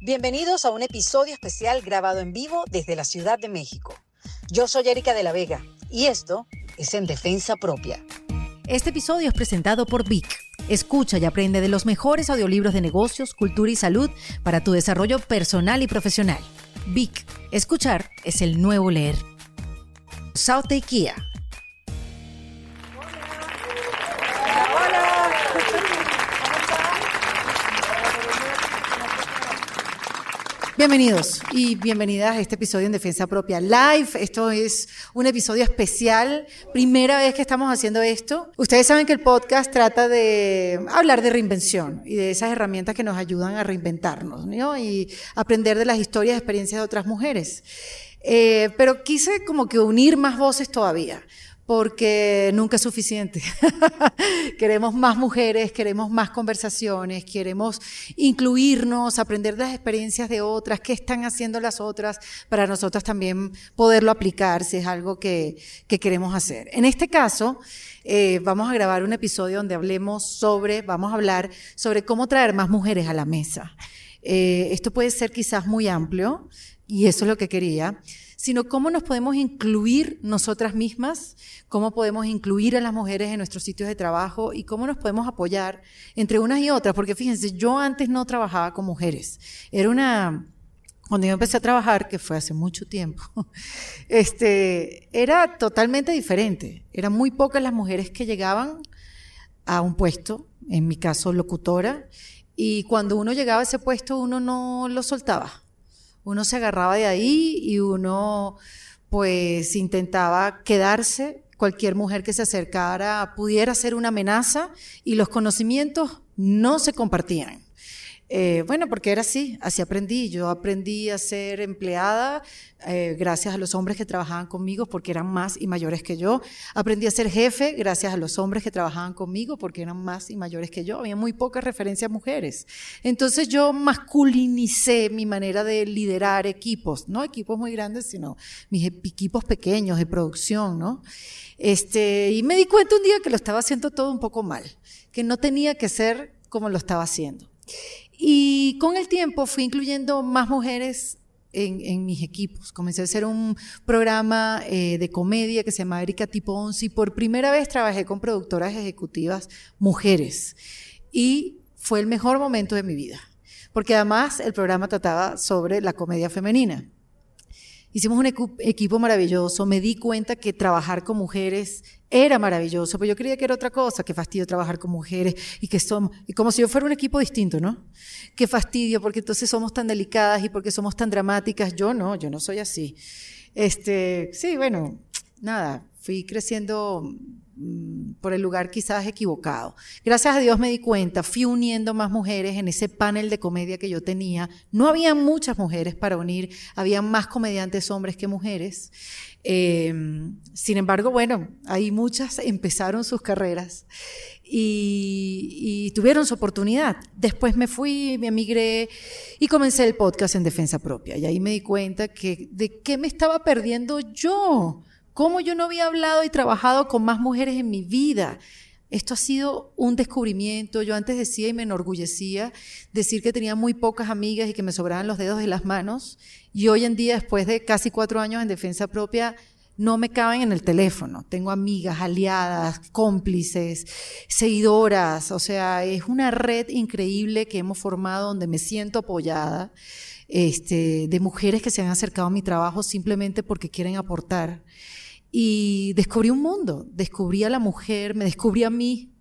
Bienvenidos a un episodio especial grabado en vivo desde la Ciudad de México. Yo soy Erika de la Vega y esto es En Defensa Propia. Este episodio es presentado por Vic. Escucha y aprende de los mejores audiolibros de negocios, cultura y salud para tu desarrollo personal y profesional. Vic, escuchar es el nuevo leer. South Kia Bienvenidos y bienvenidas a este episodio en Defensa Propia Live. Esto es un episodio especial, primera vez que estamos haciendo esto. Ustedes saben que el podcast trata de hablar de reinvención y de esas herramientas que nos ayudan a reinventarnos ¿no? y aprender de las historias y experiencias de otras mujeres. Eh, pero quise como que unir más voces todavía porque nunca es suficiente. queremos más mujeres, queremos más conversaciones, queremos incluirnos, aprender de las experiencias de otras, qué están haciendo las otras, para nosotras también poderlo aplicar si es algo que, queremos hacer. En este caso, eh, vamos a grabar un episodio donde hablemos sobre, vamos a hablar sobre cómo traer más mujeres a la mesa. Eh, esto puede ser quizás muy amplio y eso es lo que quería sino cómo nos podemos incluir nosotras mismas, cómo podemos incluir a las mujeres en nuestros sitios de trabajo y cómo nos podemos apoyar entre unas y otras, porque fíjense, yo antes no trabajaba con mujeres, era una... Cuando yo empecé a trabajar, que fue hace mucho tiempo, este, era totalmente diferente. Eran muy pocas las mujeres que llegaban a un puesto, en mi caso locutora, y cuando uno llegaba a ese puesto uno no lo soltaba uno se agarraba de ahí y uno pues intentaba quedarse. Cualquier mujer que se acercara pudiera ser una amenaza y los conocimientos no se compartían. Eh, bueno, porque era así, así aprendí. Yo aprendí a ser empleada eh, gracias a los hombres que trabajaban conmigo porque eran más y mayores que yo. Aprendí a ser jefe gracias a los hombres que trabajaban conmigo porque eran más y mayores que yo. Había muy pocas referencias a mujeres. Entonces yo masculinicé mi manera de liderar equipos, no equipos muy grandes, sino mis equipos pequeños de producción, ¿no? Este, y me di cuenta un día que lo estaba haciendo todo un poco mal, que no tenía que ser como lo estaba haciendo. Y con el tiempo fui incluyendo más mujeres en, mis equipos. Comencé a hacer un programa eh, de comedia que se llama Erika Tipo 11 y por primera vez trabajé con productoras ejecutivas mujeres. Y fue el mejor momento de mi vida, porque además el programa trataba sobre la comedia femenina. Hicimos un equipo maravilloso, me di cuenta que trabajar con mujeres era maravilloso, pero yo creía que era otra cosa, qué fastidio trabajar con mujeres y que somos, y como si yo fuera un equipo distinto, ¿no? Qué fastidio, porque entonces somos tan delicadas y porque somos tan dramáticas. Yo no, yo no soy así. Este, sí, bueno, nada, fui creciendo por el lugar quizás equivocado. Gracias a Dios me di cuenta, fui uniendo más mujeres en ese panel de comedia que yo tenía. No había muchas mujeres para unir, había más comediantes hombres que mujeres. Em, sin embargo, bueno, ahí muchas empezaron sus carreras y, tuvieron su oportunidad. Después me fui, me emigré y comencé el podcast en defensa propia. Y ahí me di cuenta que de qué me estaba perdiendo yo, cómo yo no había hablado y trabajado con más mujeres en mi vida. Esto ha sido un descubrimiento. Yo antes decía y me enorgullecía decir que tenía muy pocas amigas y que me sobraban los dedos de las manos. Y hoy en día, después de casi cuatro años en defensa propia, no me caben en el teléfono. Tengo amigas, aliadas, cómplices, seguidoras. O sea, es una red increíble que hemos formado donde me siento apoyada. Este, de mujeres que se han acercado a mi trabajo simplemente porque quieren aportar. Y descubrí un mundo, descubrí a la mujer, me descubrí a mí,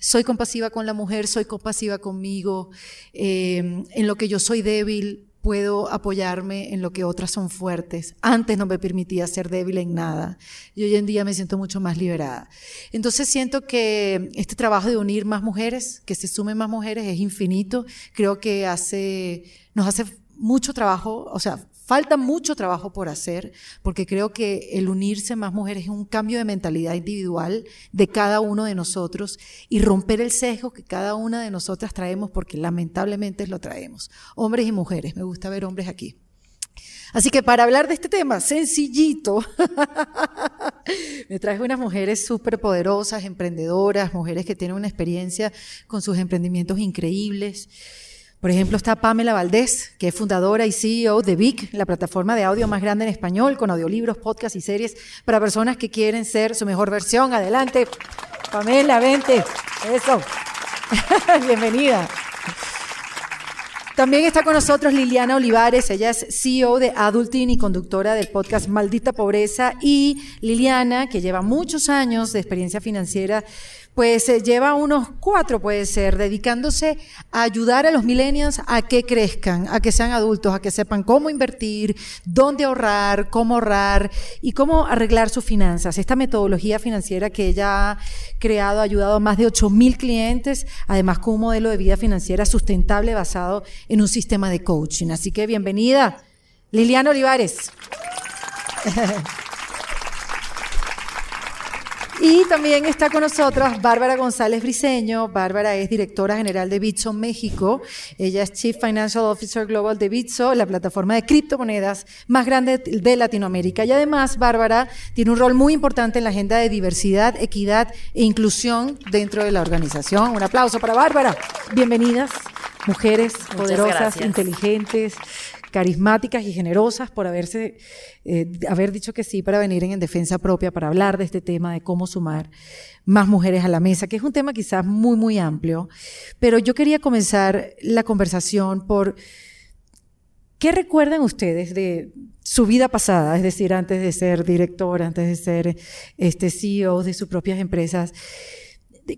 soy compasiva con la mujer, soy compasiva conmigo, eh, en lo que yo soy débil, puedo apoyarme en lo que otras son fuertes. Antes no me permitía ser débil en nada y hoy en día me siento mucho más liberada. Entonces siento que este trabajo de unir más mujeres, que se sumen más mujeres, es infinito. Creo que hace, nos hace mucho trabajo, o sea, Falta mucho trabajo por hacer, porque creo que el unirse más mujeres es un cambio de mentalidad individual de cada uno de nosotros y romper el sesgo que cada una de nosotras traemos, porque lamentablemente lo traemos. Hombres y mujeres, me gusta ver hombres aquí. Así que para hablar de este tema sencillito, me traje unas mujeres súper poderosas, emprendedoras, mujeres que tienen una experiencia con sus emprendimientos increíbles Por ejemplo, está Pamela Valdés, que es fundadora y CEO de Vic, la plataforma de audio más grande en español, con audiolibros, podcasts y series para personas que quieren ser su mejor versión. Adelante, Pamela, vente. Eso. Bienvenida. También está con nosotros Liliana Olivares, ella es CEO de Adulting y conductora del podcast Maldita Pobreza. Y Liliana, que lleva muchos años de experiencia financiera pues eh, lleva unos cuatro, puede ser, dedicándose a ayudar a los millennials a que crezcan, a que sean adultos, a que sepan cómo invertir, dónde ahorrar, cómo ahorrar y cómo arreglar sus finanzas. Esta metodología financiera que ella ha creado ha ayudado a más de 8 mil clientes, además con un modelo de vida financiera sustentable basado en un sistema de coaching. Así que bienvenida, Liliana Olivares. Y también está con nosotros Bárbara González Briseño. Bárbara es directora general de Bitso México. Ella es Chief Financial Officer Global de Bitso, la plataforma de criptomonedas más grande de Latinoamérica. Y además, Bárbara tiene un rol muy importante en la agenda de diversidad, equidad e inclusión dentro de la organización. Un aplauso para Bárbara. Bienvenidas, mujeres poderosas, inteligentes, carismáticas y generosas por haberse, eh, haber dicho que sí para venir en, defensa propia, para hablar de este tema de cómo sumar más mujeres a la mesa, que es un tema quizás muy, muy amplio. Pero yo quería comenzar la conversación por qué recuerdan ustedes de su vida pasada, es decir, antes de ser director, antes de ser este CEO de sus propias empresas.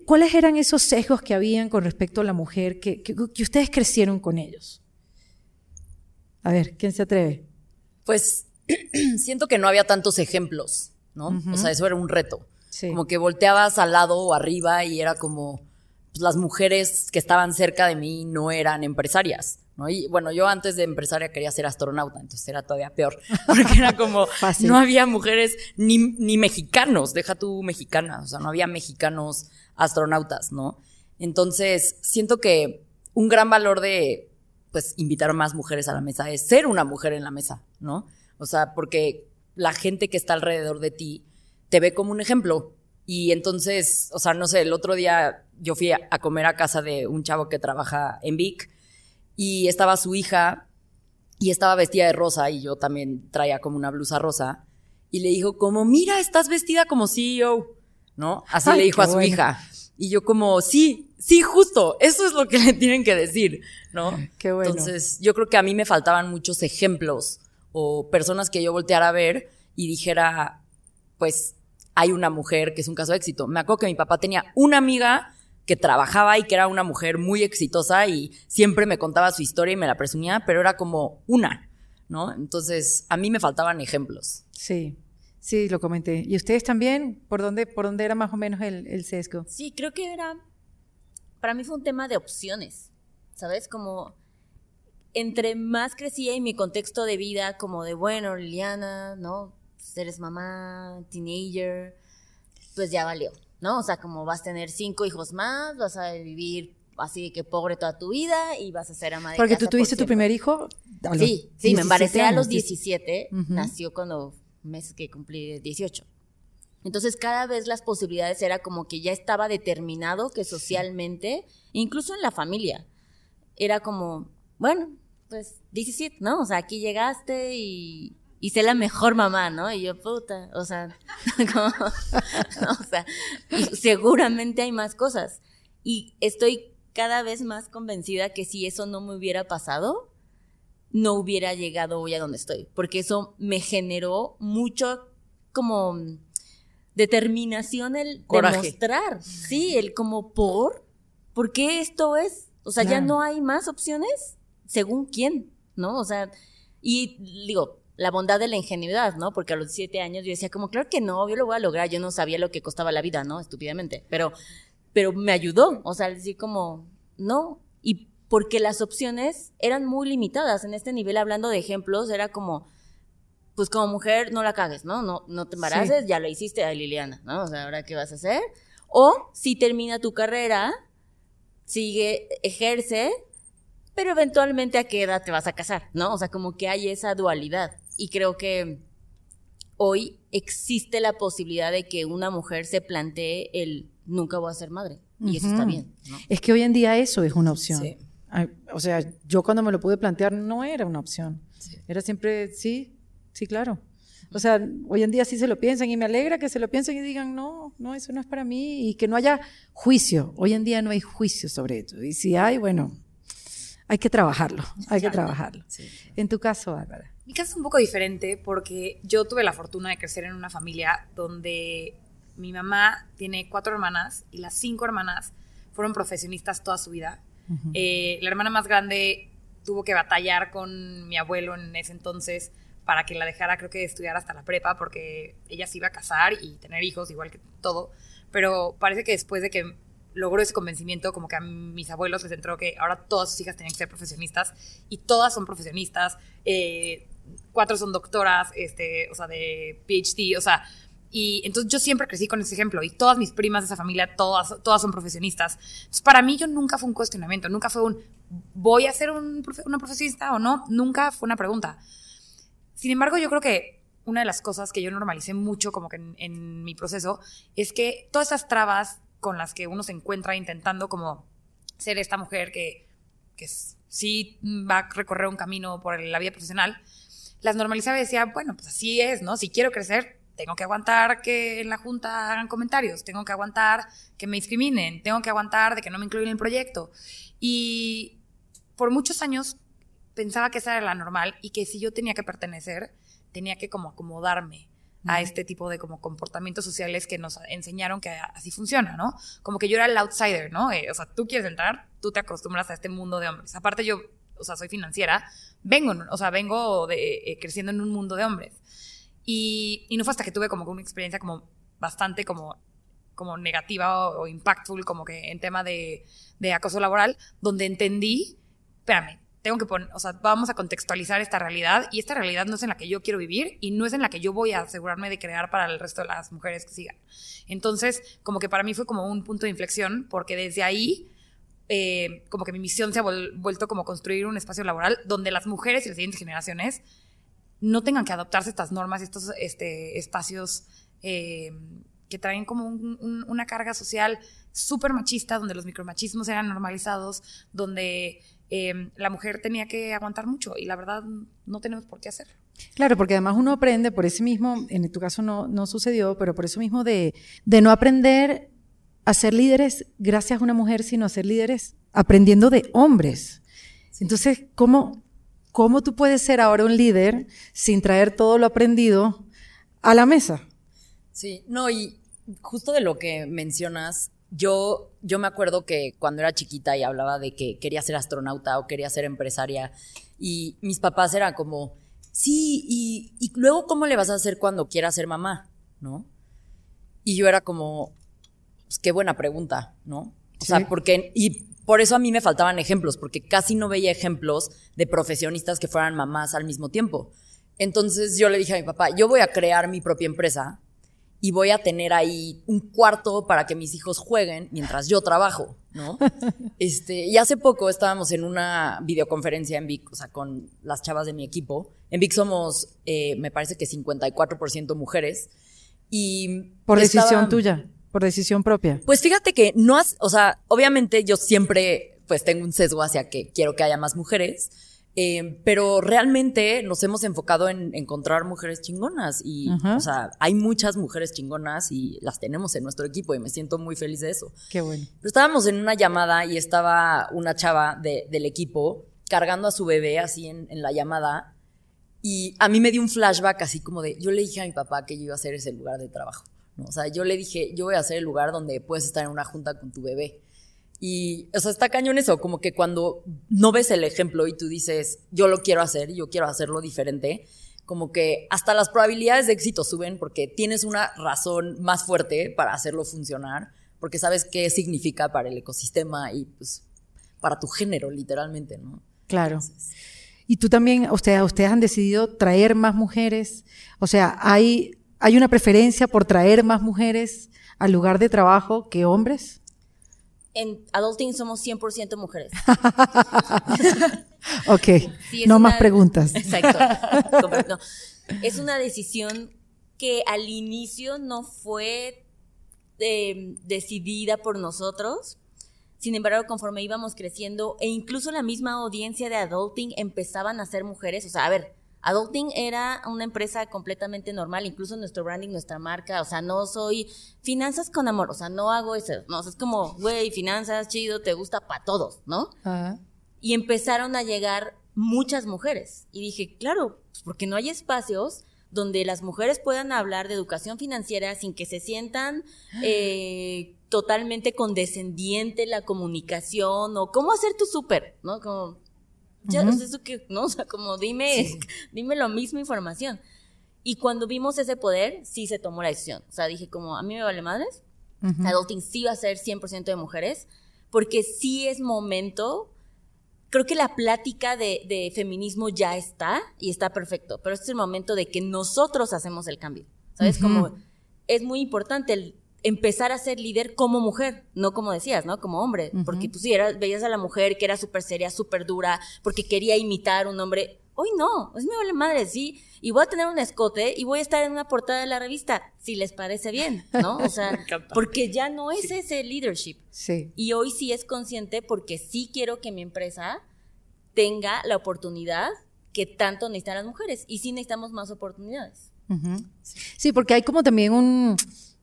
¿Cuáles eran esos sesgos que habían con respecto a la mujer que ustedes crecieron con ellos? A ver, ¿quién se atreve? Pues siento que no había tantos ejemplos, ¿no? O sea, eso era un reto. Como que volteabas al lado o arriba y era como pues, las mujeres que estaban cerca de mí no eran empresarias. ¿no? Y bueno, yo antes de empresaria quería ser astronauta, entonces era todavía peor, porque era como, no había mujeres ni, ni mexicanos, deja tú mexicana, o sea, no había mexicanos astronautas, ¿no? Entonces, siento que un gran valor de, pues invitar a más mujeres a la mesa es ser una mujer en la mesa, ¿no? O sea, porque la gente que está alrededor de ti te ve como un ejemplo. Y entonces, o sea, no sé, el otro día yo fui a, comer a casa de un chavo que trabaja en Vic y estaba su hija y estaba vestida de rosa y yo también traía como una blusa rosa y le dijo como, mira, estás vestida como CEO, ¿no? Así le dijo a su hija. Y yo como, sí, sí, justo, eso es lo que le tienen que decir, ¿no? Qué bueno. Entonces, yo creo que a mí me faltaban muchos ejemplos o personas que yo volteara a ver y dijera, pues, hay una mujer que es un caso de éxito. Me acuerdo que mi papá tenía una amiga que trabajaba y que era una mujer muy exitosa y siempre me contaba su historia y me la presumía, pero era como una, ¿no? Entonces, a mí me faltaban ejemplos. Sí. Sí, lo comenté. ¿Y ustedes también? ¿Por dónde, por dónde era más o menos el, el sesgo? Sí, creo que era, para mí fue un tema de opciones, ¿sabes? Como entre más crecía en mi contexto de vida, como de, bueno, Liliana, ¿no? Pues eres mamá, teenager, pues ya valió, ¿no? O sea, como vas a tener cinco hijos más, vas a vivir así que pobre toda tu vida y vas a ser ama de Porque tú tuviste tu primer hijo. sí, sí, me embaracé a los 17, nació cuando meses que cumplí 18. Entonces cada vez las posibilidades era como que ya estaba determinado que socialmente, incluso en la familia, era como, bueno, pues 17, ¿no? O sea, aquí llegaste y, y sé la mejor mamá, ¿no? Y yo, puta, o sea, o sea, seguramente hay más cosas. Y estoy cada vez más convencida que si eso no me hubiera pasado, no hubiera llegado hoy a donde estoy, porque eso me generó mucho como determinación el demostrar, sí, el como por, ¿por qué esto es? O sea, ya no hay más opciones, según quién, ¿no? O sea, y digo, la bondad de la ingenuidad, ¿no? Porque a los 17 años yo decía como, claro que no, yo lo voy a lograr, yo no sabía lo que costaba la vida, ¿no? Estúpidamente, pero, pero me ayudó, o sea, decir como, no, y porque las opciones eran muy limitadas. En este nivel, hablando de ejemplos, era como, pues como mujer, no la cagues, ¿no? No, no te embaraces, ya lo hiciste a Liliana, ¿no? O sea, ¿ahora qué vas a hacer? O si termina tu carrera, sigue, ejerce, pero eventualmente a qué edad te vas a casar, ¿no? O sea, como que hay esa dualidad. Y creo que hoy existe la posibilidad de que una mujer se plantee el nunca voy a ser madre. Y eso está bien. ¿no? Es que hoy en día eso es una opción. O sea, yo cuando me lo pude plantear no era una opción. Era siempre, sí, sí, claro. O sea, hoy en día sí se lo piensan y me alegra que se lo piensen y digan, no, no, eso no es para mí y que no haya juicio. Hoy en día no hay juicio sobre esto. Y si hay, bueno, hay que trabajarlo, hay que trabajarlo. En tu caso, Bárbara. Mi caso es un poco diferente porque yo tuve la fortuna de crecer en una familia donde mi mamá tiene cuatro hermanas y las cinco hermanas fueron profesionistas toda su vida. Eh, la hermana más grande tuvo que batallar con mi abuelo en ese entonces para que la dejara, creo que estudiar hasta la prepa, porque ella se iba a casar y tener hijos, igual que todo. Pero parece que después de que logró ese convencimiento, como que a mis abuelos les entró que ahora todas sus hijas tenían que ser profesionistas y todas son profesionistas, eh, cuatro son doctoras, este, o sea, de PhD, o sea, y entonces yo siempre crecí con ese ejemplo y todas mis primas de esa familia, todas, todas son profesionistas. Entonces para mí yo nunca fue un cuestionamiento, nunca fue un, ¿voy a ser un, una profesionista o no? Nunca fue una pregunta. Sin embargo, yo creo que una de las cosas que yo normalicé mucho como que en, en mi proceso es que todas esas trabas con las que uno se encuentra intentando como ser esta mujer que, que sí va a recorrer un camino por la vida profesional, las normalizaba y decía, bueno, pues así es, ¿no? Si quiero crecer, tengo que aguantar que en la junta hagan comentarios, tengo que aguantar que me discriminen, tengo que aguantar de que no me incluyan en el proyecto. Y por muchos años pensaba que esa era la normal y que si yo tenía que pertenecer, tenía que como acomodarme a este tipo de como comportamientos sociales que nos enseñaron que así funciona, ¿no? Como que yo era el outsider, ¿no? Eh, o sea, tú quieres entrar, tú te acostumbras a este mundo de hombres. Aparte yo, o sea, soy financiera, vengo, o sea, vengo de, eh, creciendo en un mundo de hombres. Y, no fue hasta que tuve como una experiencia como bastante como, como negativa o, impactful, como que en tema de, de acoso laboral, donde entendí, espérame, tengo que poner, o sea, vamos a contextualizar esta realidad y esta realidad no es en la que yo quiero vivir y no es en la que yo voy a asegurarme de crear para el resto de las mujeres que sigan. Entonces, como que para mí fue como un punto de inflexión porque desde ahí, eh, como que mi misión se ha vuelto como construir un espacio laboral donde las mujeres y las siguientes generaciones no tengan que adoptarse estas normas, estos este, espacios eh, que traen como una carga social súper machista, donde los micromachismos eran normalizados, donde Em, la mujer tenía que aguantar mucho y la verdad no tenemos por qué hacerlo. Claro, porque además uno aprende por ese mismo, en tu caso no, no sucedió, pero por eso mismo de, de no aprender a ser líderes gracias a una mujer, sino a ser líderes aprendiendo de hombres. Entonces, ¿cómo, ¿cómo tú puedes ser ahora un líder sin traer todo lo aprendido a la mesa? Sí, no, y justo de lo que mencionas, yo, yo me acuerdo que cuando era chiquita y hablaba de que quería ser astronauta o quería ser empresaria, y mis papás eran como, sí, y, y luego cómo le vas a hacer cuando quieras ser mamá, ¿no? Y yo era como, pues qué buena pregunta, ¿no? O sea, porque, y por eso a mí me faltaban ejemplos, porque casi no veía ejemplos de profesionistas que fueran mamás al mismo tiempo. Entonces yo le dije a mi papá, yo voy a crear mi propia empresa y voy a tener ahí un cuarto para que mis hijos jueguen mientras yo trabajo, ¿no? Este, y hace poco estábamos en una videoconferencia en Vic, o sea, con las chavas de mi equipo. En Vic somos, eh, me parece que 54% mujeres. Y por decisión tuya, por decisión propia. Pues fíjate que no has, o sea, obviamente yo siempre pues tengo un sesgo hacia que quiero que haya más mujeres eh, pero realmente nos hemos enfocado en encontrar mujeres chingonas y, o sea, hay muchas mujeres chingonas y las tenemos en nuestro equipo y me siento muy feliz de eso. Qué bueno. Pero estábamos en una llamada y estaba una chava del equipo cargando a su bebé así en, la llamada y a mí me dio un flashback así como de, yo le dije a mi papá que yo iba a hacer ese lugar de trabajo. ¿No? O sea, yo le dije, yo voy a hacer el lugar donde puedes estar en una junta con tu bebé. Y, o sea, está cañón eso, como que cuando no ves el ejemplo y tú dices, yo lo quiero hacer, yo quiero hacerlo diferente, como que hasta las probabilidades de éxito suben porque tienes una razón más fuerte para hacerlo funcionar, porque sabes qué significa para el ecosistema y pues para tu género, literalmente, ¿no? Claro. y tú también, ustedes, ustedes han decidido traer más mujeres, o sea, hay, hay una preferencia por traer más mujeres al lugar de trabajo que hombres en Adulting somos 100% mujeres. ok, no más preguntas. Exacto. Es una decisión que al inicio no fue em, decidida por nosotros. Sin embargo, conforme íbamos creciendo e incluso la misma audiencia de adulting empezaban a ser mujeres, o sea, a ver, Adulting era una empresa completamente normal, incluso nuestro branding, nuestra marca, o sea, no soy finanzas con amor, o sea, no hago eso, no, es como, güey, finanzas, chido, te gusta para todos, ¿no? Y empezaron a llegar muchas mujeres. Y dije, claro, pues porque no hay espacios donde las mujeres puedan hablar de educación financiera sin que se sientan eh, totalmente condescendiente la comunicación o cómo hacer tu súper, ¿no? Como, ya, no sé eso que, ¿no? O sea, como dime, dime la misma información. Y cuando vimos ese poder, sí se tomó la decisión. O sea, dije como, a mí me vale madres, adulting sí va a ser 100% de mujeres, porque sí es momento creo que la plática de, de, feminismo ya está y está perfecto, pero este es el momento de que nosotros hacemos el cambio. ¿Sabes? Como es muy importante el empezar a ser líder como mujer, no como decías, ¿no? Como hombre, porque tú sí veías a la mujer que era súper seria, súper dura, porque quería imitar un hombre. Hoy no, es me vale madre, sí, y voy a tener un escote y voy a estar en una portada de la revista, si les parece bien, ¿no? O sea, porque ya no es ese leadership. Sí. Y hoy sí es consciente porque sí quiero que mi empresa tenga la oportunidad que tanto necesitan las mujeres y sí necesitamos más oportunidades. Sí, porque hay como también un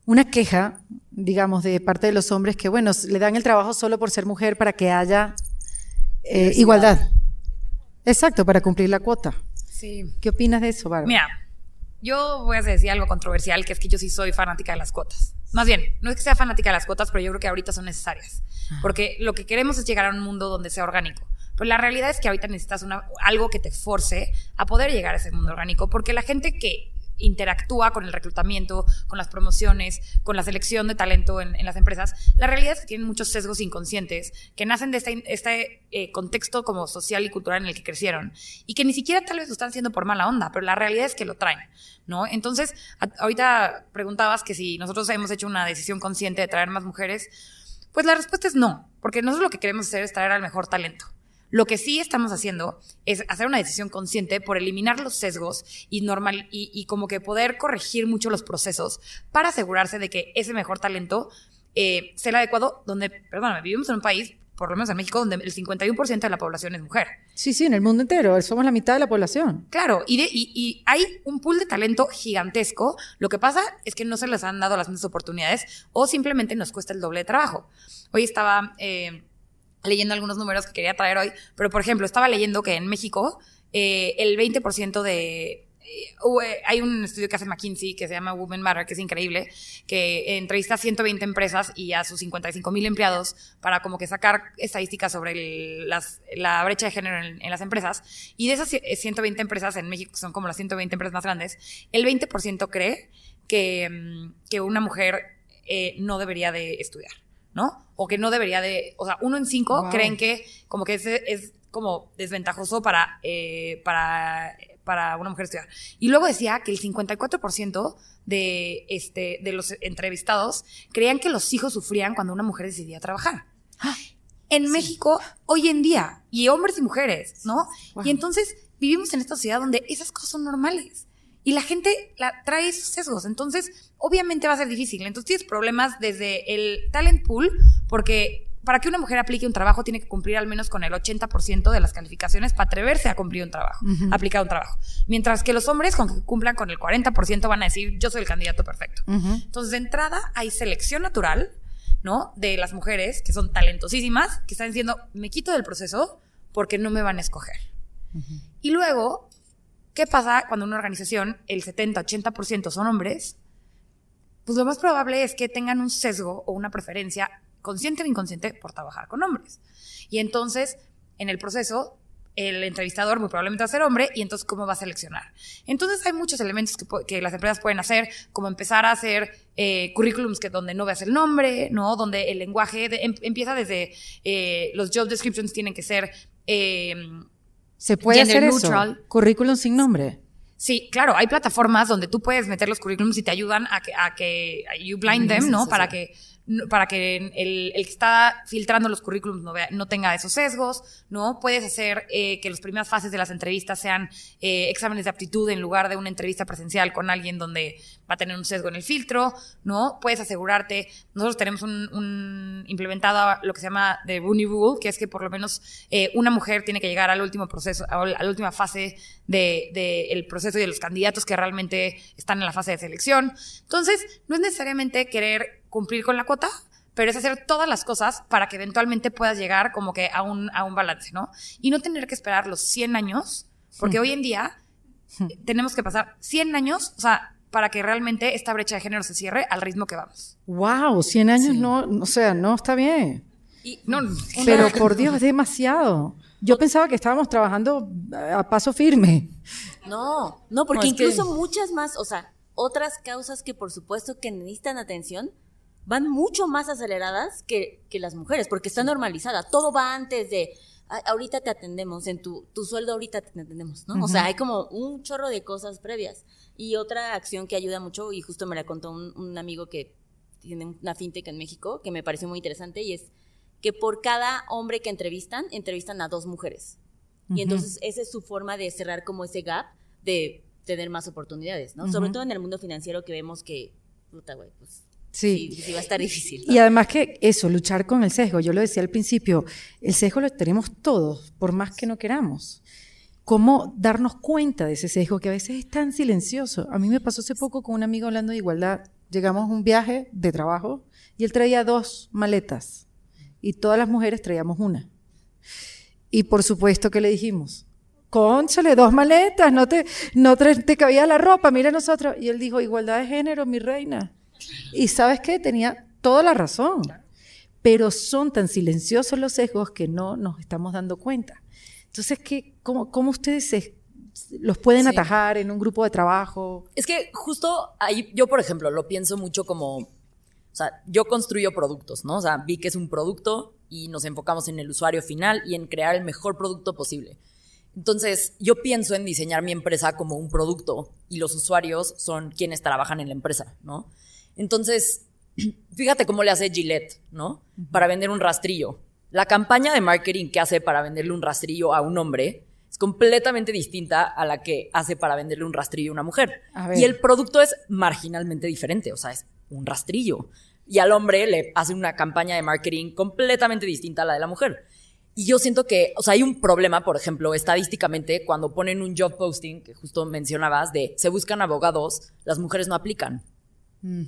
una queja, digamos, de parte de los hombres que, bueno, le dan el trabajo solo por ser mujer para que haya eh, igualdad. Exacto, para cumplir la cuota. Sí. ¿Qué opinas de eso, Bárbara? Mira, yo voy a decir algo controversial, que es que yo sí soy fanática de las cuotas. Más bien, no es que sea fanática de las cuotas, pero yo creo que ahorita son necesarias. Porque lo que queremos es llegar a un mundo donde sea orgánico. Pero la realidad es que ahorita necesitas algo que te force a poder llegar a ese mundo orgánico, porque la gente que interactúa con el reclutamiento, con las promociones, con la selección de talento en, las empresas, la realidad es que tienen muchos sesgos inconscientes que nacen de este, eh, contexto como social y cultural en el que crecieron y que ni siquiera tal vez lo están haciendo por mala onda, pero la realidad es que lo traen, ¿no? Entonces, ahorita preguntabas que si nosotros hemos hecho una decisión consciente de traer más mujeres, pues la respuesta es no, porque nosotros lo que queremos hacer es traer al mejor talento. Lo que sí estamos haciendo es hacer una decisión consciente por eliminar los sesgos y normal y, como que poder corregir mucho los procesos para asegurarse de que ese mejor talento eh, sea el adecuado, donde, perdóname, vivimos en un país, por lo menos en México, donde el 51% de la población es mujer. Sí, sí, en el mundo entero, somos la mitad de la población. Claro, y, y, hay un pool de talento gigantesco. Lo que pasa es que no se les han dado las mismas oportunidades o simplemente nos cuesta el doble de trabajo. Hoy estaba... Eh, leyendo algunos números que quería traer hoy, pero por ejemplo, estaba leyendo que en México eh, el 20% de... Eh, hay un estudio que hace McKinsey que se llama Women Matter, que es increíble, que entrevista a 120 empresas y a sus 55 mil empleados para como que sacar estadísticas sobre la brecha de género en, las empresas. Y de esas 120 empresas en México, que son como las 120 empresas más grandes, el 20% cree que, mm, que una mujer eh, no debería de estudiar. ¿no? O que no debería de, o sea, uno en cinco creen que como que es, es como desventajoso para, eh, para, para una mujer estudiar. Y luego decía que el 54% de, este, de los entrevistados creían que los hijos sufrían cuando una mujer decidía trabajar. En México, hoy en día, y hombres y mujeres, ¿no? Y entonces vivimos en esta sociedad donde esas cosas son normales. Y la gente la, trae esos sesgos. Entonces, obviamente va a ser difícil. Entonces tienes problemas desde el talent pool, porque para que una mujer aplique un trabajo tiene que cumplir al menos con el 80% de las calificaciones para atreverse a cumplir un trabajo, aplicar un trabajo. Mientras que los hombres, con que cumplan con el 40%, van a decir, yo soy el candidato perfecto. Entonces, de entrada, hay selección natural, ¿no? De las mujeres que son talentosísimas, que están diciendo, me quito del proceso porque no me van a escoger. Y luego, ¿Qué pasa cuando una organización, el 70-80% son hombres? Pues lo más probable es que tengan un sesgo o una preferencia consciente o inconsciente por trabajar con hombres. Y entonces, en el proceso, el entrevistador muy probablemente va a ser hombre y entonces cómo va a seleccionar. Entonces hay muchos elementos que, las empresas pueden hacer, como empezar a hacer eh, currículums que donde no veas el nombre, ¿no? Donde el lenguaje em, empieza desde eh, los job descriptions tienen que ser eh, ¿Se puede hacer eso? Currículum sin nombre. Sí, claro, hay plataformas donde tú puedes meter los currículums y te ayudan a que, a que you blind them, ¿no? Para que para que el, el, que está filtrando los currículums no, vea, no tenga esos sesgos, ¿no? Puedes hacer eh, que las primeras fases de las entrevistas sean eh, exámenes de aptitud en lugar de una entrevista presencial con alguien donde va a tener un sesgo en el filtro, ¿no? Puedes asegurarte, nosotros tenemos un, implementado lo que se llama the Rooney Rule, que es que por lo menos eh, una mujer tiene que llegar al último proceso, a la última fase del de, el proceso y de los candidatos que realmente están en la fase de selección. Entonces, no es necesariamente querer cumplir con la cuota, pero es hacer todas las cosas para que eventualmente puedas llegar como que a un, a un balance, ¿no? Y no tener que esperar los 100 años, porque hoy en día tenemos que pasar 100 años, o sea, para que realmente esta brecha de género se cierre al ritmo que vamos. Wow, 100 años no, o sea, no está bien. no, pero por Dios, es demasiado. Yo pensaba que estábamos trabajando a paso firme. No, no, porque incluso muchas más, o sea, otras causas que por supuesto que necesitan atención, van mucho más aceleradas que, que las mujeres, porque está normalizada. Todo va antes de, ahorita te atendemos, en tu, tu sueldo ahorita te atendemos, ¿no? O sea, hay como un chorro de cosas previas. Y otra acción que ayuda mucho, y justo me la contó un, amigo que tiene una fintech en México, que me pareció muy interesante, y es que por cada hombre que entrevistan, entrevistan a dos mujeres. Y entonces esa es su forma de cerrar como ese gap de tener más oportunidades, ¿no? Sobre todo en el mundo financiero que vemos que, puta, güey, pues Sí. sí. va a estar difícil. Y además que eso, luchar con el sesgo, yo lo decía al principio, el sesgo lo tenemos todos, por más que no queramos. ¿Cómo darnos cuenta de ese sesgo que a veces es tan silencioso? A mí me pasó hace poco con un amigo hablando de igualdad. Llegamos a un viaje de trabajo y él traía dos maletas y todas las mujeres traíamos una. Y por supuesto que le dijimos, conchale, dos maletas, no te, no te, cabía la ropa, mira nosotros. Y él dijo, igualdad de género, mi reina. Y sabes qué, tenía toda la razón, pero son tan silenciosos los sesgos que no nos estamos dando cuenta. Entonces, ¿qué, cómo, cómo ustedes los pueden atajar en un grupo de trabajo? Es que justo ahí, yo por ejemplo, lo pienso mucho como, o sea, yo construyo productos, ¿no? O sea, vi que es un producto y nos enfocamos en el usuario final y en crear el mejor producto posible. Entonces, yo pienso en diseñar mi empresa como un producto y los usuarios son quienes trabajan en la empresa, ¿no? Entonces, fíjate cómo le hace Gillette, ¿no? Para vender un rastrillo. La campaña de marketing que hace para venderle un rastrillo a un hombre es completamente distinta a la que hace para venderle un rastrillo a una mujer. y el producto es marginalmente diferente, o sea, es un rastrillo. Y al hombre le hace una campaña de marketing completamente distinta a la de la mujer. Y yo siento que, o sea, hay un problema, por ejemplo, estadísticamente, cuando ponen un job posting, que justo mencionabas, de se buscan abogados, las mujeres no aplican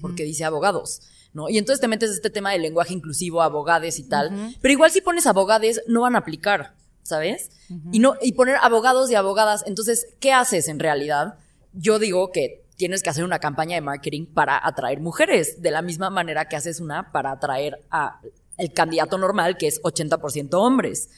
porque dice abogados, ¿no? Y entonces te metes este tema del lenguaje inclusivo, abogades y tal, pero igual si pones abogades no van a aplicar, ¿sabes? Y no y poner abogados y abogadas, entonces ¿qué haces en realidad? Yo digo que tienes que hacer una campaña de marketing para atraer mujeres, de la misma manera que haces una para atraer a el candidato normal, que es 80% hombres.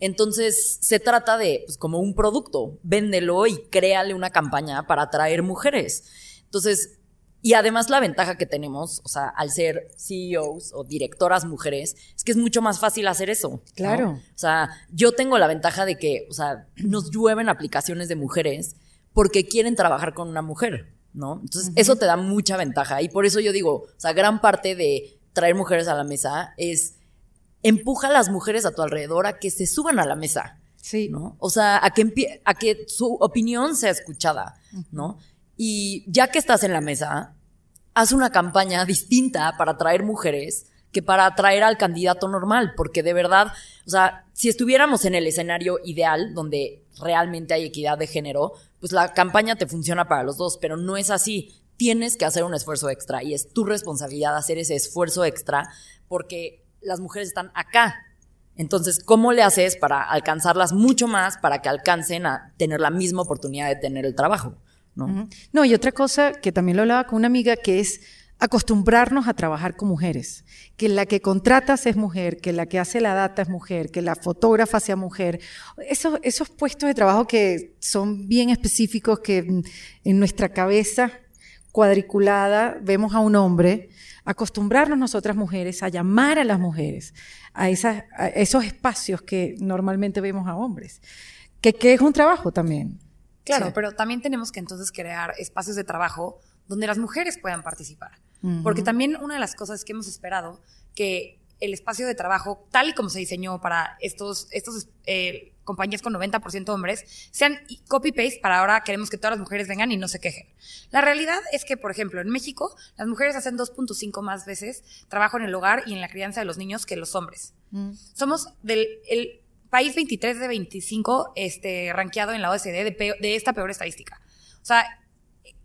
Entonces, se trata de, pues, como un producto, véndelo y créale una campaña para atraer mujeres. Entonces, y además la ventaja que tenemos, o sea, al ser CEOs o directoras mujeres, es que es mucho más fácil hacer eso. Claro. O sea, yo tengo la ventaja de que, o sea, nos llueven aplicaciones de mujeres porque quieren trabajar con una mujer, ¿no? Entonces, eso te da mucha ventaja. Y por eso yo digo, o sea, gran parte de traer mujeres a la mesa es empuja a las mujeres a tu alrededor a que se suban a la mesa. Sí. ¿no? O sea, a que, a que su opinión sea escuchada, ¿no? Y ya que estás en la mesa, haz una campaña distinta para atraer mujeres que para atraer al candidato normal, porque de verdad, o sea, si estuviéramos en el escenario ideal, donde realmente hay equidad de género, pues la campaña te funciona para los dos, pero no es así. Tienes que hacer un esfuerzo extra y es tu responsabilidad hacer ese esfuerzo extra porque las mujeres están acá. Entonces, ¿cómo le haces para alcanzarlas mucho más para que alcancen a tener la misma oportunidad de tener el trabajo? ¿No? No, y otra cosa que también lo hablaba con una amiga que es acostumbrarnos a trabajar con mujeres, que la que contratas es mujer, que la que hace la data es mujer, que la fotógrafa sea mujer. Esos, puestos de trabajo que son bien específicos, que en nuestra cabeza cuadriculada vemos a un hombre, acostumbrarnos nosotras mujeres a llamar a las mujeres a, esos espacios que normalmente vemos a hombres, que es un trabajo también. Claro, pero también tenemos que entonces crear espacios de trabajo donde las mujeres puedan participar. Porque también una de las cosas que hemos esperado, que el espacio de trabajo, tal y como se diseñó para estos, estos eh, compañías con 90% hombres, sean copy-paste para ahora queremos que todas las mujeres vengan y no se quejen. La realidad es que, por ejemplo, en México, las mujeres hacen 2.5 más veces trabajo en el hogar y en la crianza de los niños que los hombres. Mm. Somos del el país 23 de 25 este, rankeado en la OSD de, de esta peor estadística. O sea,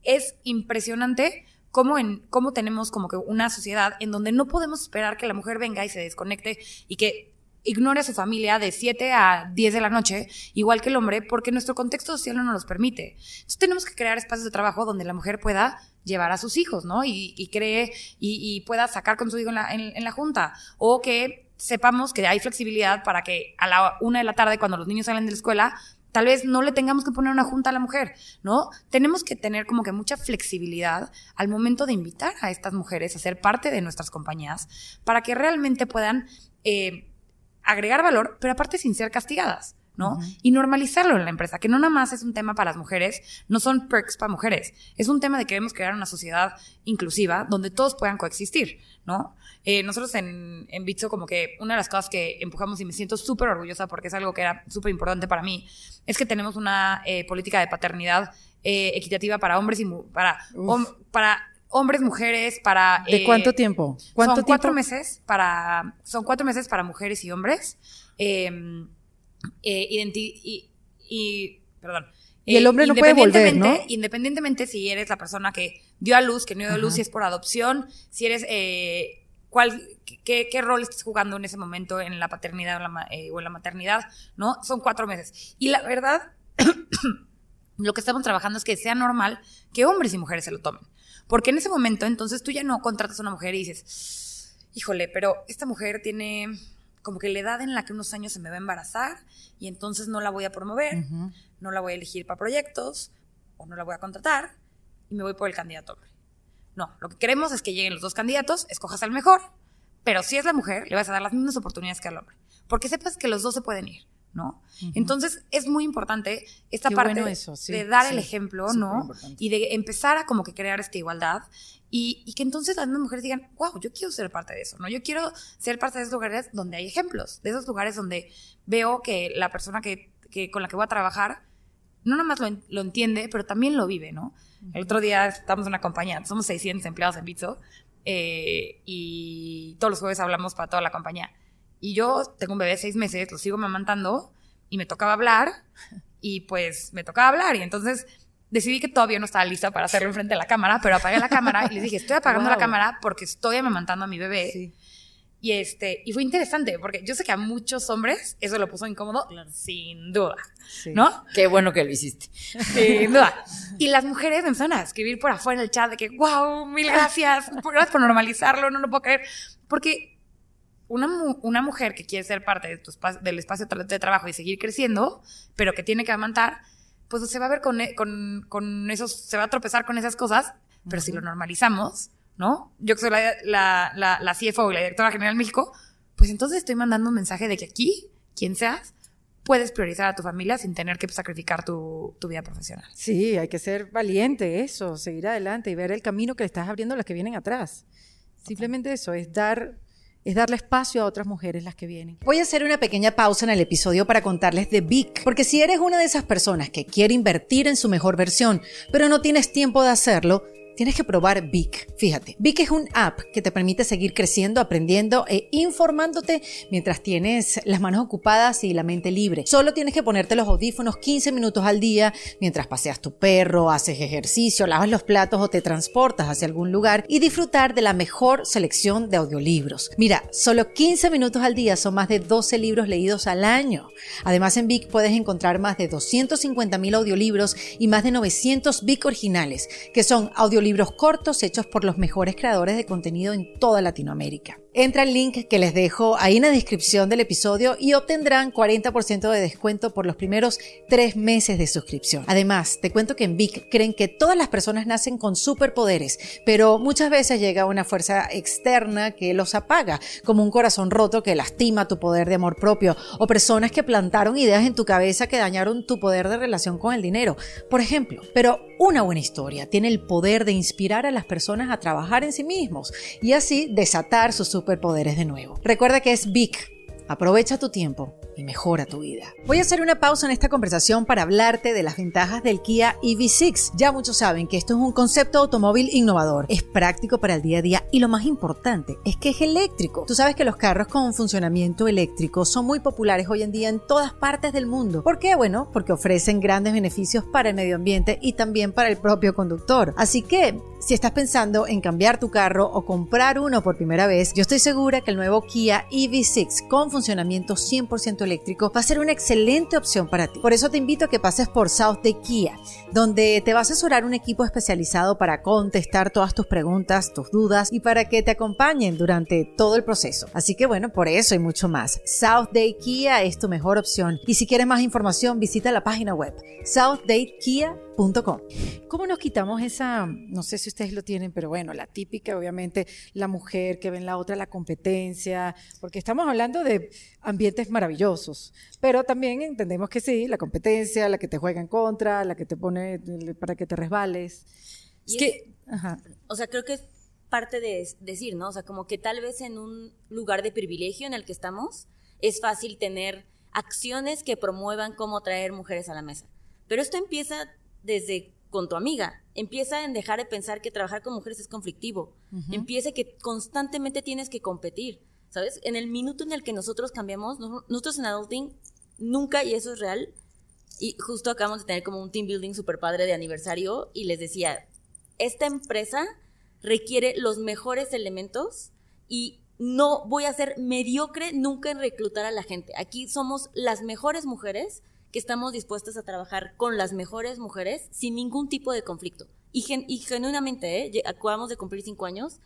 es impresionante cómo, en, cómo tenemos como que una sociedad en donde no podemos esperar que la mujer venga y se desconecte y que ignore a su familia de 7 a 10 de la noche, igual que el hombre, porque nuestro contexto social no nos los permite. Entonces tenemos que crear espacios de trabajo donde la mujer pueda llevar a sus hijos, ¿no? Y, cree y, pueda sacar con su hijo en la, en la junta. O que sepamos que hay flexibilidad para que a la una de la tarde, cuando los niños salen de la escuela, tal vez no le tengamos que poner una junta a la mujer, ¿no? Tenemos que tener como que mucha flexibilidad al momento de invitar a estas mujeres a ser parte de nuestras compañías para que realmente puedan eh, agregar valor, pero aparte sin ser castigadas. ¿No? Y normalizarlo en la empresa, que no nada más es un tema para las mujeres, no son perks para mujeres, es un tema de que queremos crear una sociedad inclusiva donde todos puedan coexistir, ¿no? Eh, nosotros en, en Bitso como que una de las cosas que empujamos y me siento súper orgullosa porque es algo que era súper importante para mí, es que tenemos una eh, política de paternidad eh, equitativa para hombres y para, para hombres, mujeres, para... ¿De cuánto tiempo? ¿Cuánto son cuatro meses para... Son cuatro meses para mujeres y hombres. Em, y, y, perdón. Y el hombre no puede volver, ¿no? Independientemente si eres la persona que dio a luz, que no dio a luz, si es por adopción, si eres cuál, qué, rol estás jugando en ese momento en la paternidad eh, o, en la maternidad, ¿no? Son cuatro meses. Y la verdad, lo que estamos trabajando es que sea normal que hombres y mujeres se lo tomen. Porque en ese momento, entonces tú ya no contratas a una mujer y dices, híjole, pero esta mujer tiene como que la edad en la que unos años se me va a embarazar y entonces no la voy a promover, no la voy a elegir para proyectos o no la voy a contratar y me voy por el candidato hombre. No, lo que queremos es que lleguen los dos candidatos, escojas al mejor, pero si es la mujer, le vas a dar las mismas oportunidades que al hombre, porque sepas que los dos se pueden ir. ¿No? Entonces es muy importante esta parte de dar el ejemplo, ¿no? Y de empezar a como que crear esta igualdad y, que entonces las mujeres digan, wow, yo quiero ser parte de eso, ¿no? Yo quiero ser parte de esos lugares donde hay ejemplos, de esos lugares donde veo que la persona que, con la que voy a trabajar no nada más lo, entiende, pero también lo vive, ¿no? El otro día estamos en una compañía, somos 600 empleados en Bitso eh, y todos los jueves hablamos para toda la compañía. Y yo tengo un bebé de seis meses, lo sigo mamantando y me tocaba hablar y pues me tocaba hablar y entonces decidí que todavía no estaba lista para hacerlo enfrente de la cámara, pero apagué la cámara y les dije, estoy apagando la cámara porque estoy amamantando a mi bebé. Sí. Y, este, y fue interesante, porque yo sé que a muchos hombres eso lo puso incómodo, sin duda, ¿no? Qué bueno que lo hiciste. Sin duda. Y las mujeres me empezaron a escribir por afuera en el chat de que, wow, mil gracias, gracias por normalizarlo, no lo puedo creer. Porque una, una mujer que quiere ser parte de tu del espacio de trabajo y seguir creciendo, pero que tiene que amantar, pues se va a ver con, con, con esos, se va a tropezar con esas cosas, pero si lo normalizamos, ¿no? Yo que soy la, la, la, la CFO y la directora general de México, pues entonces estoy mandando un mensaje de que aquí, quien seas, puedes priorizar a tu familia sin tener que sacrificar tu, tu, vida profesional. Sí, hay que ser valiente, eso, seguir adelante y ver el camino que le estás abriendo a las que vienen atrás. Simplemente eso, es dar es darle espacio a otras mujeres las que vienen. Voy a hacer una pequeña pausa en el episodio para contarles de Vic, porque si eres una de esas personas que quiere invertir en su mejor versión, pero no tienes tiempo de hacerlo, tienes que probar Vic. Fíjate, Vic es un app que te permite seguir creciendo, aprendiendo e informándote mientras tienes las manos ocupadas y la mente libre. Solo tienes que ponerte los audífonos 15 minutos al día mientras paseas tu perro, haces ejercicio, lavas los platos o te transportas hacia algún lugar y disfrutar de la mejor selección de audiolibros. Mira, solo 15 minutos al día son más de 12 libros leídos al año. Además en Vic puedes encontrar más de 250 mil audiolibros y más de 900 Vic originales, que son audiolibros libros cortos hechos por los mejores creadores de contenido en toda Latinoamérica. Entra al link que les dejo ahí en la descripción del episodio y obtendrán 40% de descuento por los primeros tres meses de suscripción. Además, te cuento que en Vic creen que todas las personas nacen con superpoderes, pero muchas veces llega una fuerza externa que los apaga, como un corazón roto que lastima tu poder de amor propio o personas que plantaron ideas en tu cabeza que dañaron tu poder de relación con el dinero, por ejemplo. Pero una buena historia tiene el poder de inspirar a las personas a trabajar en sí mismos y así desatar sus superpoderes de nuevo. Recuerda que es Vic. Aprovecha tu tiempo y mejora tu vida. Voy a hacer una pausa en esta conversación para hablarte de las ventajas del Kia EV6. Ya muchos saben que esto es un concepto automóvil innovador, es práctico para el día a día y lo más importante es que es eléctrico. Tú sabes que los carros con funcionamiento eléctrico son muy populares hoy en día en todas partes del mundo. ¿Por qué? Bueno, porque ofrecen grandes beneficios para el medio ambiente y también para el propio conductor. Así que, si estás pensando en cambiar tu carro o comprar uno por primera vez, yo estoy segura que el nuevo Kia EV6 con funcionamiento 100% eléctrico va a ser una excelente opción para ti. Por eso te invito a que pases por South de Kia, donde te va a asesorar un equipo especializado para contestar todas tus preguntas, tus dudas y para que te acompañen durante todo el proceso. Así que bueno, por eso y mucho más. South Day Kia es tu mejor opción y si quieres más información visita la página web ¿Cómo nos quitamos esa, no sé si ustedes lo tienen, pero bueno, la típica, obviamente, la mujer que ve en la otra la competencia, porque estamos hablando de ambientes maravillosos, pero también entendemos que sí, la competencia, la que te juega en contra, la que te pone para que te resbales. es que, o sea, creo que es parte de decir, ¿no? O sea, como que tal vez en un lugar de privilegio en el que estamos, es fácil tener acciones que promuevan cómo traer mujeres a la mesa. Pero esto empieza desde con tu amiga. Empieza en dejar de pensar que trabajar con mujeres es conflictivo. Empieza que constantemente tienes que competir. ¿Sabes? En el minuto en el que nosotros cambiamos, nosotros en Adulting nunca, y eso es real, y justo acabamos de tener como un team building super padre de aniversario y les decía, esta empresa requiere los mejores elementos y no voy a ser mediocre nunca en reclutar a la gente. Aquí somos las mejores mujeres que estamos dispuestas a trabajar con las mejores mujeres sin ningún tipo de conflicto. Y, genuinamente, ¿eh? acabamos de cumplir cinco años,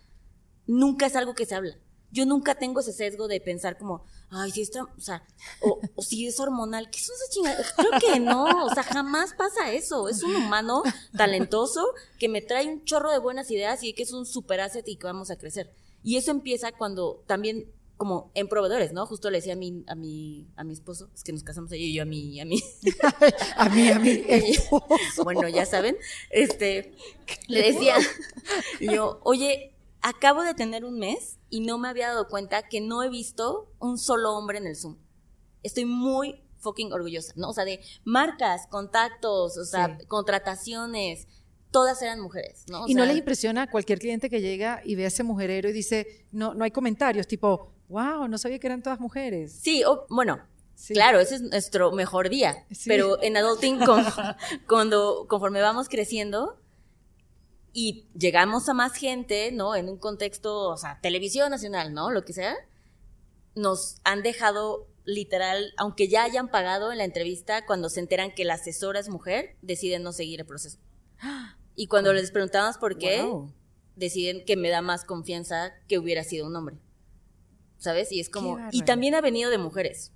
nunca es algo que se habla. Yo nunca tengo ese sesgo de pensar como, ay, si está, o sea, o, si es hormonal, ¿qué es esa chingada? Creo que no, o sea, jamás pasa eso. Es un humano talentoso que me trae un chorro de buenas ideas y que es un super asset y que vamos a crecer. Y eso empieza cuando también como en proveedores, ¿no? Justo le decía a mi, a mi, a mi esposo, es que nos casamos ella y yo a mi, a mi. a mí, a mí. bueno, ya saben, este, le decía, yo, oye, acabo de tener un mes y no me había dado cuenta que no he visto un solo hombre en el Zoom. Estoy muy fucking orgullosa, ¿no? O sea, de marcas, contactos, o sea, contrataciones, todas eran mujeres, ¿no? y no les impresiona a cualquier cliente que llega y ve a ese mujerero y dice, no, no hay comentarios, tipo, wow, no sabía que eran todas mujeres. Sí, bueno, claro, ese es nuestro mejor día. Pero en adulting, cuando, conforme vamos creciendo y llegamos a más gente, ¿no? En un contexto, o sea, televisión nacional, ¿no? Lo que sea, nos han dejado literal, aunque ya hayan pagado en la entrevista, cuando se enteran que la asesora es mujer, deciden no seguir el proceso. Y cuando les preguntamos por qué, deciden que me da más confianza que hubiera sido un hombre. ¿Sabes? Y es como, y también ha venido de mujeres.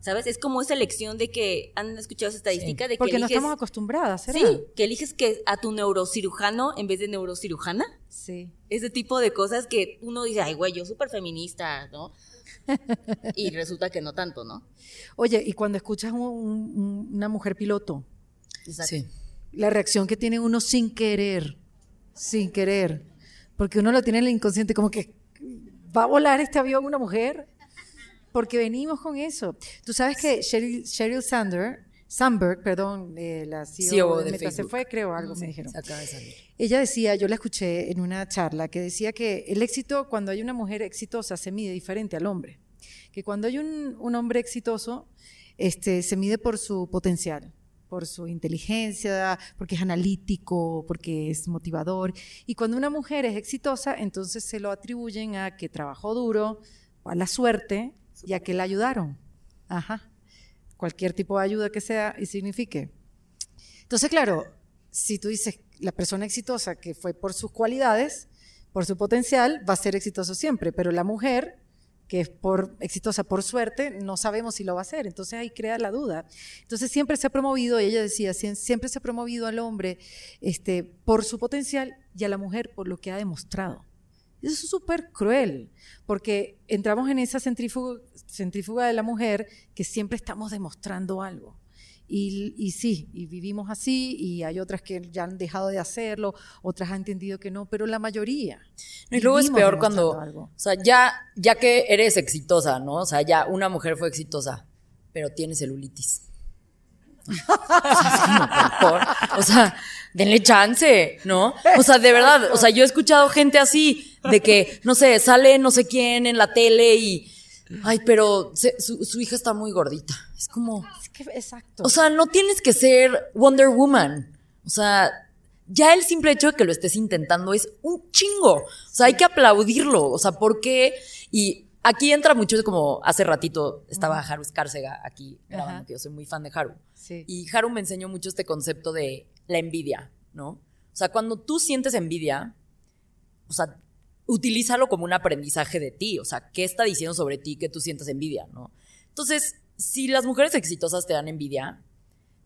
¿Sabes? Es como esa elección de que han escuchado esa estadística de que Porque no estamos acostumbradas, ¿será? Sí, que eliges que a tu neurocirujano en vez de neurocirujana. Sí. Ese tipo de cosas que uno dice, ay, güey, yo súper feminista, ¿no? y resulta que no tanto, ¿no? Oye, y cuando escuchas una mujer piloto, sí. la reacción que tiene uno sin querer, sin querer, porque uno lo tiene en el inconsciente como que, ¿va a volar este avión una mujer? Porque venimos con eso. Tú sabes que Sheryl, Sander, Sandberg, perdón, eh, la CEO, e de, Meta se fue, creo, algo me dijeron. Ella decía, yo la escuché en una charla, que decía que el éxito, cuando hay una mujer exitosa, se mide diferente al hombre. Que cuando hay un, un hombre exitoso, este, se mide por su potencial por su inteligencia, porque es analítico, porque es motivador. Y cuando una mujer es exitosa, entonces se lo atribuyen a que trabajó duro, a la suerte y a que la ayudaron. Ajá. Cualquier tipo de ayuda que sea y signifique. Entonces, claro, si tú dices la persona exitosa que fue por sus cualidades, por su potencial, va a ser exitoso siempre, pero la mujer que es por exitosa por suerte, no sabemos si lo va a hacer. Entonces ahí crea la duda. Entonces siempre se ha promovido, ella decía, siempre se ha promovido al hombre este, por su potencial y a la mujer por lo que ha demostrado. Eso es súper cruel, porque entramos en esa centrífuga, centrífuga de la mujer que siempre estamos demostrando algo. Y, sí, y vivimos así, y hay otras que ya han dejado de hacerlo, otras han entendido que no, pero la mayoría. y luego es peor cuando, o sea, ya, ya que eres exitosa, ¿no? O sea, ya una mujer fue exitosa, pero tiene celulitis. o sea, denle chance, ¿no? O sea, de verdad, o sea, yo he escuchado gente así, de que, no sé, sale no sé quién en la tele y, ay, pero su, su hija está muy gordita. Es como, exacto. O sea, no tienes que ser Wonder Woman. O sea, ya el simple hecho de que lo estés intentando es un chingo. O sea, hay que aplaudirlo. O sea, ¿por qué? Y aquí entra mucho como hace ratito estaba Haru Escárcega aquí grabando, que yo soy muy fan de Haru. Y Haru me enseñó mucho este concepto de la envidia, ¿no? O sea, cuando tú sientes envidia, o sea, utilízalo como un aprendizaje de ti. O sea, ¿qué está diciendo sobre ti que tú sientas envidia, no? Entonces, si las mujeres exitosas te dan envidia,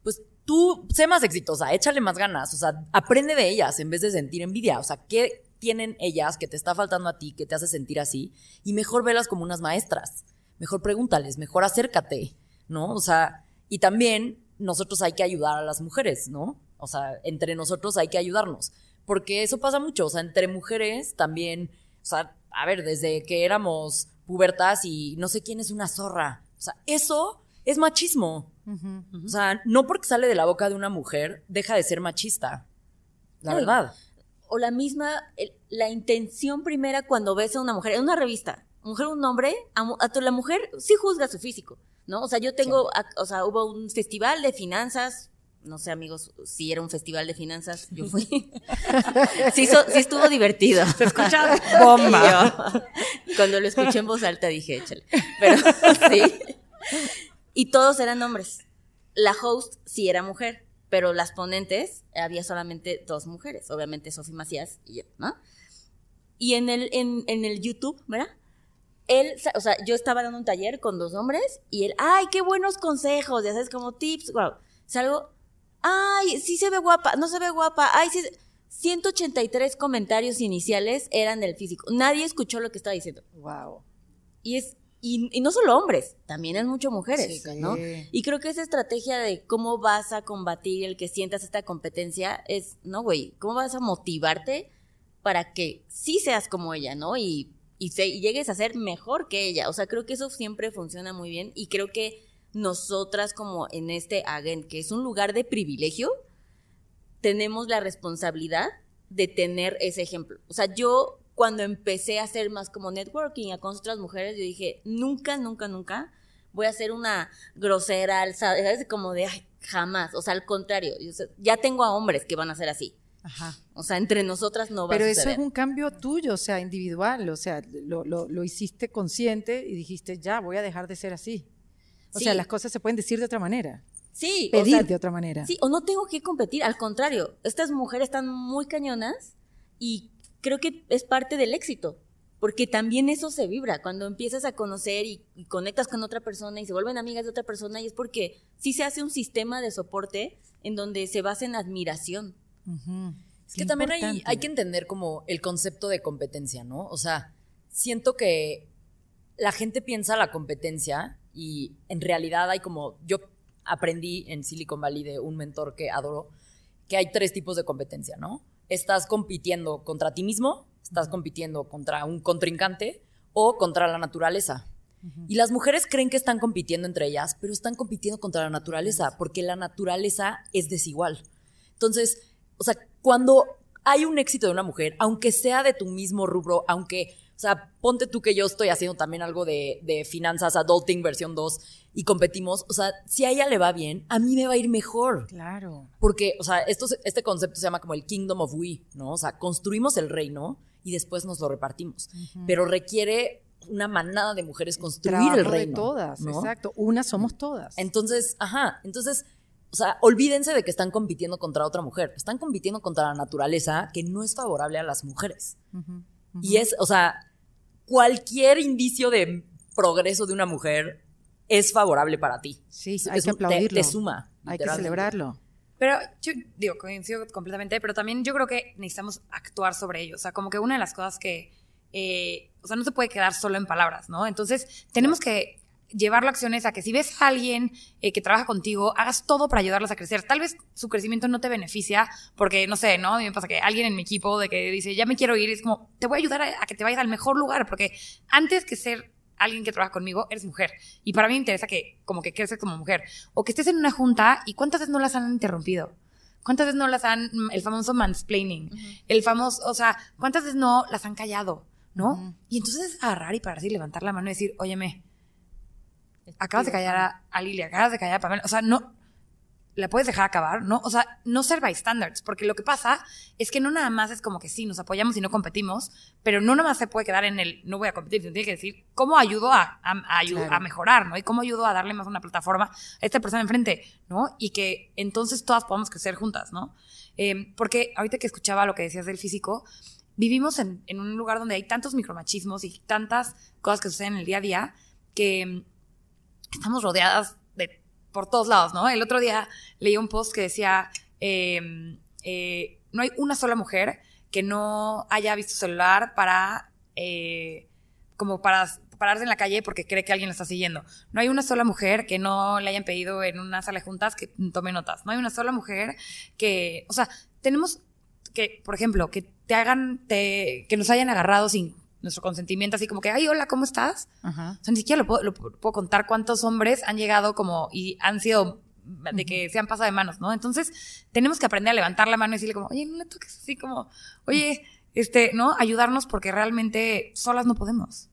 pues tú sé más exitosa, échale más ganas, o sea, aprende de ellas en vez de sentir envidia, o sea, ¿qué tienen ellas que te está faltando a ti, que te hace sentir así? Y mejor velas como unas maestras, mejor pregúntales, mejor acércate, ¿no? O sea, y también nosotros hay que ayudar a las mujeres, ¿no? O sea, entre nosotros hay que ayudarnos, porque eso pasa mucho, o sea, entre mujeres también, o sea, a ver, desde que éramos pubertas y no sé quién es una zorra, o sea, eso es machismo. O sea, no porque sale de la boca de una mujer, deja de ser machista. La verdad. O la misma, la intención primera cuando ves a una mujer, en una revista, mujer un hombre, a, la mujer sí juzga su físico, ¿no? O sea, yo tengo, o sea, hubo un festival de finanzas, no sé, amigos, si era un festival de finanzas, yo fui. sí, sí, estuvo divertido. Se escucha bomba. cuando lo escuché en voz alta dije, échale. Pero sí. Y todos eran hombres. La host sí era mujer, pero las ponentes había solamente dos mujeres, obviamente Sofía Macías y yo, ¿no? Y en el, en, en el YouTube, ¿verdad? Él, o sea, yo estaba dando un taller con dos hombres y él, ay, qué buenos consejos, ya sabes, como tips, wow. Salgo, ay, sí se ve guapa, no se ve guapa, ay, sí. 183 comentarios iniciales eran del físico. Nadie escuchó lo que estaba diciendo. Wow. Y es y, no solo hombres, también es mucho mujeres, ¿no? Y creo que esa estrategia de cómo vas a combatir el que sientas esta competencia es, no, güey, ¿cómo vas a motivarte para que sí seas como ella, ¿no? Y, y, y llegues a ser mejor que ella. O sea, creo que eso siempre funciona muy bien y creo que nosotras como en este Agen, que es un lugar de privilegio, tenemos la responsabilidad de tener ese ejemplo. O sea, yo cuando empecé a hacer más como networking a con otras mujeres, yo dije, nunca, nunca, nunca voy a ser una grosera, ¿sabes? Como de, ay, jamás. O sea, al contrario, ya tengo a hombres que van a ser así. Ajá. O sea, entre nosotras no va Pero a eso es un cambio tuyo, o sea, individual, o sea, lo, lo, lo, hiciste consciente y dijiste, ya, voy a dejar de ser así. O sea, las cosas se pueden decir de otra manera. Sí. Pedir de otra manera. Sí, o no tengo que competir, al contrario, estas mujeres están muy cañonas y creo que es parte del éxito, porque también eso se vibra cuando empiezas a conocer y, conectas con otra persona y se vuelven amigas de otra persona y es porque sí se hace un sistema de soporte en donde se basa en admiración. Es que también hay, hay que entender como el concepto de competencia, ¿no? O sea, siento que la gente piensa la competencia y en realidad hay como, yo aprendí en Silicon Valley de un mentor que adoro, que hay tres tipos de competencia, ¿no? estás compitiendo contra ti mismo, estás compitiendo contra un contrincante o contra la naturaleza. Y las mujeres creen que están compitiendo entre ellas, pero están compitiendo contra la naturaleza, porque la naturaleza es desigual. Entonces, o sea, cuando hay un éxito de una mujer, aunque sea de tu mismo rubro, aunque o sea, ponte tú que yo estoy haciendo también algo de, de, finanzas, adulting versión 2, y competimos. O sea, si a ella le va bien, a mí me va a ir mejor. Claro. Porque, o sea, esto, este concepto se llama como el Kingdom of We, ¿no? O sea, construimos el reino y después nos lo repartimos. Pero requiere una manada de mujeres construir el reino. de todas, exacto. Una somos todas. Entonces, ajá, entonces, o sea, olvídense de que están compitiendo contra otra mujer. Están compitiendo contra la naturaleza que no es favorable a las mujeres. Y es, o sea, cualquier indicio de progreso de una mujer es favorable para ti. Sí, hay que aplaudirlo. Te, suma. Hay que celebrarlo. Pero yo digo, coincido completamente, pero también yo creo que necesitamos actuar sobre ello. O sea, como que una de las cosas que, eh, o sea, no se puede quedar solo en palabras, ¿no? Entonces, tenemos que llevarlo a acciones a que si ves a alguien eh, que trabaja contigo, hagas todo para ayudarlos a crecer. Tal vez su crecimiento no te beneficia porque, no sé, ¿no? A mí me pasa que alguien en mi equipo de que dice, ya me quiero ir, es como, te voy a ayudar a, que te vayas al mejor lugar porque antes que ser alguien que trabaja conmigo, eres mujer. Y para mí me interesa que como que creces como mujer. O que estés en una junta y cuántas veces no las han interrumpido. ¿Cuántas veces no las han, el famoso mansplaining? El famoso, o sea, ¿cuántas veces no las han callado? ¿No? Y entonces agarrar y para así levantar la mano y decir, óyeme, acabas de callar a, Lilia, acabas de callar a Pamela. O sea, no, la puedes dejar acabar, ¿no? O sea, no ser bystanders, porque lo que pasa es que no nada más es como que sí, nos apoyamos y no competimos, pero no nada más se puede quedar en el no voy a competir, sino tiene que decir cómo ayudo a, a, mejorar, ¿no? Y cómo ayudo a darle más una plataforma a esta persona enfrente, ¿no? Y que entonces todas podamos crecer juntas, ¿no? Em, porque ahorita que escuchaba lo que decías del físico, vivimos en, en un lugar donde hay tantos micromachismos y tantas cosas que suceden en el día a día que estamos rodeadas de por todos lados, ¿no? El otro día leí un post que decía, em, eh, no hay una sola mujer que no haya visto celular para, eh, como para pararse en la calle porque cree que alguien la está siguiendo. No hay una sola mujer que no le hayan pedido en una sala de juntas que tome notas. No hay una sola mujer que, o sea, tenemos que, por ejemplo, que te hagan, que nos hayan agarrado sin nuestro consentimiento, así como que, ay, hola, ¿cómo estás? O sea, ni siquiera lo puedo, puedo, contar cuántos hombres han llegado como y han sido de que se han pasado de manos, ¿no? Entonces, tenemos que aprender a levantar la mano y decirle como, oye, no le toques así como, oye, este, ¿no? Ayudarnos porque realmente solas no podemos.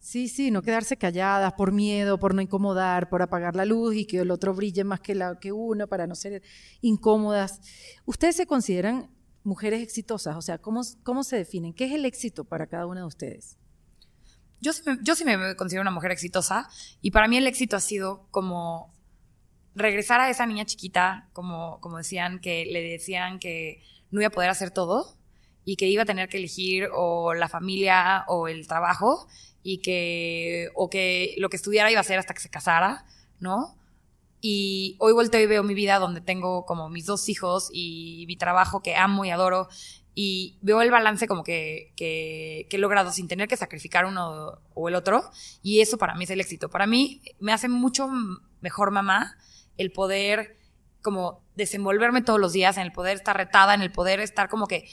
Sí, sí, no quedarse calladas por miedo, por no incomodar, por apagar la luz y que el otro brille más que, la, que uno para no ser incómodas. ¿Ustedes se consideran mujeres exitosas? O sea, ¿cómo, cómo se definen? ¿Qué es el éxito para cada una de ustedes? Yo, yo sí me considero una mujer exitosa y para mí el éxito ha sido como regresar a esa niña chiquita, como, como decían, que le decían que no iba a poder hacer todo y que iba a tener que elegir o la familia o el trabajo y que, o que lo que estudiara iba a hacer hasta que se casara, ¿no? Y hoy vuelto y veo mi vida donde tengo como mis dos hijos y mi trabajo que amo y adoro. Y veo el balance como que, que, he logrado sin tener que sacrificar uno o el otro. Y eso para mí es el éxito. Para mí me hace mucho mejor mamá el poder como desenvolverme todos los días, en el poder estar retada, en el poder estar como que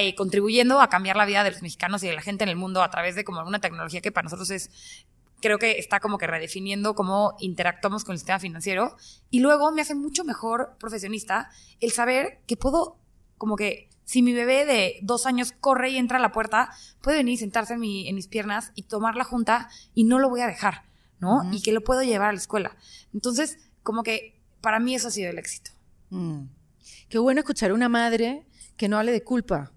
eh, contribuyendo a cambiar la vida de los mexicanos y de la gente en el mundo a través de como alguna tecnología que para nosotros es creo que está como que redefiniendo cómo interactuamos con el sistema financiero. Y luego me hace mucho mejor profesionista el saber que puedo, como que si mi bebé de dos años corre y entra a la puerta, puede venir y sentarse en, mi, en mis piernas y tomar la junta y no lo voy a dejar, ¿no? Y que lo puedo llevar a la escuela. Entonces, como que para mí eso ha sido el éxito. Mm. Qué bueno escuchar a una madre que no hable de culpa,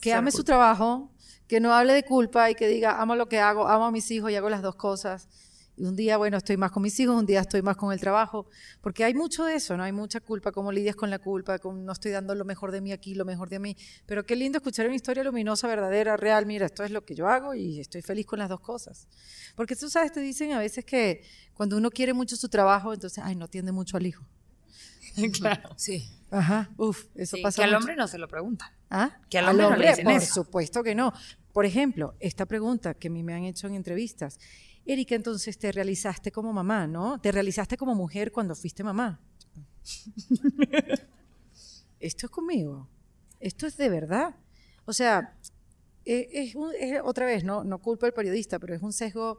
que ame su trabajo, que no hable de culpa y que diga, amo lo que hago, amo a mis hijos y hago las dos cosas. Y un día, bueno, estoy más con mis hijos, un día estoy más con el trabajo, porque hay mucho de eso, ¿no? Hay mucha culpa, cómo lidias con la culpa, con no estoy dando lo mejor de mí aquí, lo mejor de mí. Pero qué lindo escuchar una historia luminosa, verdadera, real. Mira, esto es lo que yo hago y estoy feliz con las dos cosas. Porque tú sabes, te dicen a veces que cuando uno quiere mucho su trabajo, entonces, ay, no atiende mucho al hijo. claro. Sí. Ajá, uf, eso pasa. Que al hombre no se lo pregunta. ¿Ah? Que al hombre, no le dicen por supuesto que no. Por ejemplo, esta pregunta que a mí me han hecho en entrevistas. Erika, entonces te realizaste como mamá, ¿no? Te realizaste como mujer cuando fuiste mamá. Esto es conmigo. Esto es de verdad. O sea, e, es, otra vez, no, no culpa al periodista, pero es un sesgo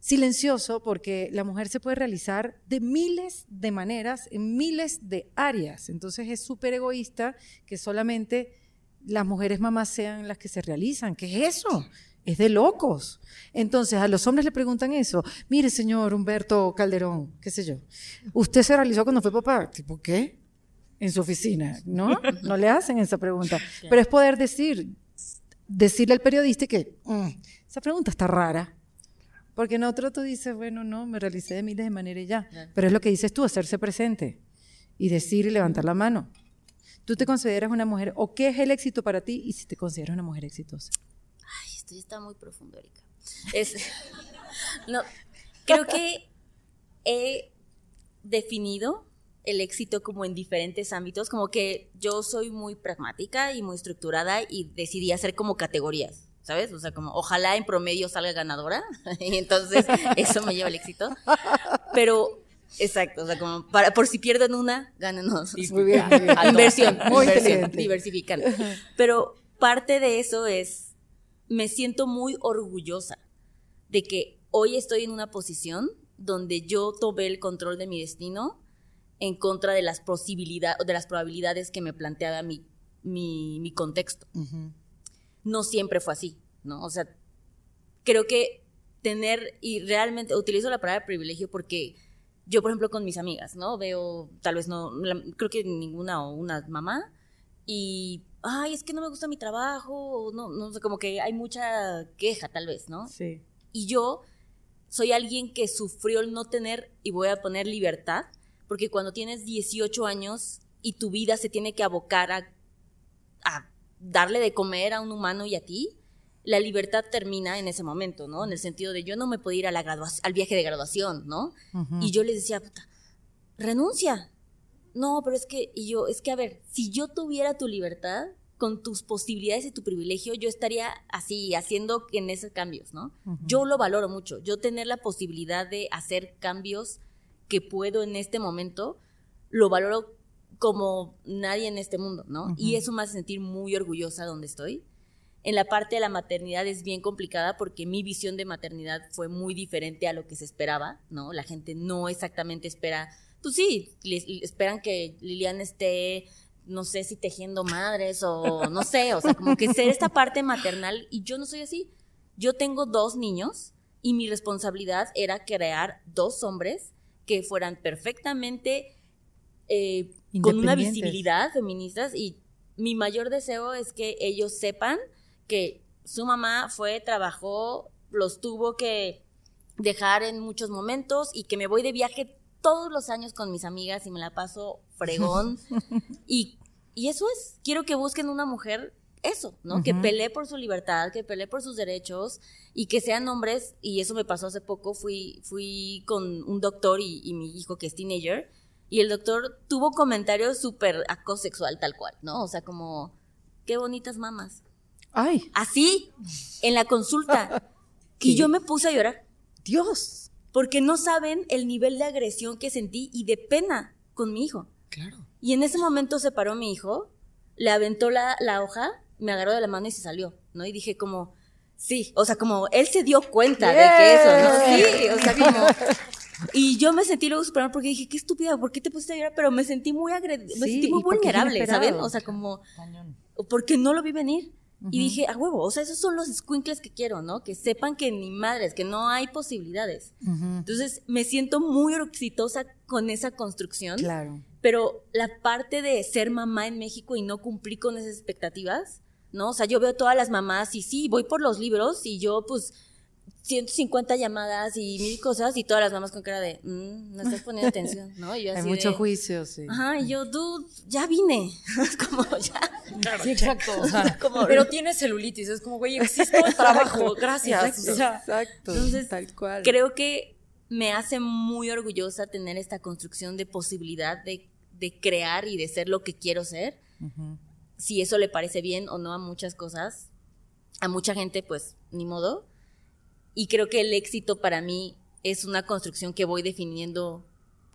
silencioso porque la mujer se puede realizar de miles de maneras, en miles de áreas. Entonces es súper egoísta que solamente las mujeres mamás sean las que se realizan. ¿Qué es eso? Es de locos. Entonces, a los hombres le preguntan eso. Mire, señor Humberto Calderón, qué sé yo. ¿Usted se realizó cuando fue papá? ¿Tipo qué? En su oficina, ¿no? No le hacen esa pregunta. Pero es poder decir, decirle al periodista que mm, esa pregunta está rara. Porque en otro tú dices, bueno, no, me realicé de miles de maneras ya. Pero es lo que dices tú, hacerse presente y decir y levantar la mano. ¿Tú te consideras una mujer o qué es el éxito para ti y si te consideras una mujer exitosa? esto está muy profundo, Erika. Es, no, creo que he definido el éxito como en diferentes ámbitos, como que yo soy muy pragmática y muy estructurada y decidí hacer como categorías, ¿sabes? O sea, como ojalá en promedio salga ganadora y entonces eso me lleva al éxito. Pero Exacto, o sea, como para, por si pierden una, ganen dos. Muy bien, Inversión, muy inversión, diversificando. Pero parte de eso es, me siento muy orgullosa de que hoy estoy en una posición donde yo tomé el control de mi destino en contra de las posibilidades, de las probabilidades que me planteaba mi, mi, contexto. No siempre fue así, ¿no? O sea, creo que tener, y realmente utilizo la palabra privilegio porque yo, por ejemplo, con mis amigas, ¿no? Veo, tal vez no, creo que ninguna o una mamá, y, ay, es que no me gusta mi trabajo, no, no sé, como que hay mucha queja, tal vez, ¿no? Sí. Y yo soy alguien que sufrió el no tener, y voy a poner libertad, porque cuando tienes 18 años y tu vida se tiene que abocar a, darle de comer a un humano y a ti, la libertad termina en ese momento, ¿no? En el sentido de yo no me puedo ir a la al viaje de graduación, ¿no? Y yo les decía, puta, renuncia. No, pero es que, y yo, es que a ver, si yo tuviera tu libertad, con tus posibilidades y tu privilegio, yo estaría así, haciendo en esos cambios, ¿no? Yo lo valoro mucho. Yo tener la posibilidad de hacer cambios que puedo en este momento, lo valoro como nadie en este mundo, ¿no? Y eso me hace sentir muy orgullosa donde estoy. En la parte de la maternidad es bien complicada porque mi visión de maternidad fue muy diferente a lo que se esperaba, ¿no? La gente no exactamente espera, pues sí, esperan que Liliana esté, no sé si tejiendo madres o no sé, o sea, como que ser esta parte maternal y yo no soy así. Yo tengo dos niños y mi responsabilidad era crear dos hombres que fueran perfectamente eh, con una visibilidad feministas y mi mayor deseo es que ellos sepan que su mamá fue, trabajó, los tuvo que dejar en muchos momentos y que me voy de viaje todos los años con mis amigas y me la paso fregón. y, y eso es, quiero que busquen una mujer eso, ¿no? Que pelee por su libertad, que pelee por sus derechos y que sean hombres, y eso me pasó hace poco, fui, fui con un doctor y, mi hijo que es teenager, y el doctor tuvo comentarios súper acosexual tal cual, ¿no? O sea, como, qué bonitas mamas. Ay. Así, en la consulta. y yo me puse a llorar. Dios. Porque no saben el nivel de agresión que sentí y de pena con mi hijo. Claro. Y en ese momento se paró mi hijo, le aventó la, la hoja me agarró de la mano y se salió, ¿no? Y dije como, sí, o sea, como él se dio cuenta de que eso, ¿no? Sí, o sea, como... Y yo me sentí luego super porque dije, qué estúpida, ¿por qué te pusiste a llorar? Pero me sentí muy agred me sentí muy vulnerable, ¿saben? O sea, como, porque no lo vi venir. Y dije, a huevo, o sea, esos son los squinkles que quiero, ¿no? Que sepan que ni madres, que no hay posibilidades. Entonces, me siento muy exitosa con esa construcción. Claro. Pero la parte de ser mamá en México y no cumplir con esas expectativas, ¿no? O sea, yo veo todas las mamás y sí, voy por los libros y yo pues 150 llamadas y mil cosas y todas las mamás con cara de, mm, no estás poniendo atención, ¿no? Hay mucho juicio, sí. Ajá, y yo, dude, ya vine. es como, ya. Claro, sí, exacto. O sea, pero tienes celulitis, es como, güey, existe el trabajo, gracias. Exacto, entonces, tal cual. Creo que me hace muy orgullosa tener esta construcción de posibilidad de, de crear y de ser lo que quiero ser. Uh si eso le parece bien o no a muchas cosas, a mucha gente pues ni modo. Y creo que el éxito para mí es una construcción que voy definiendo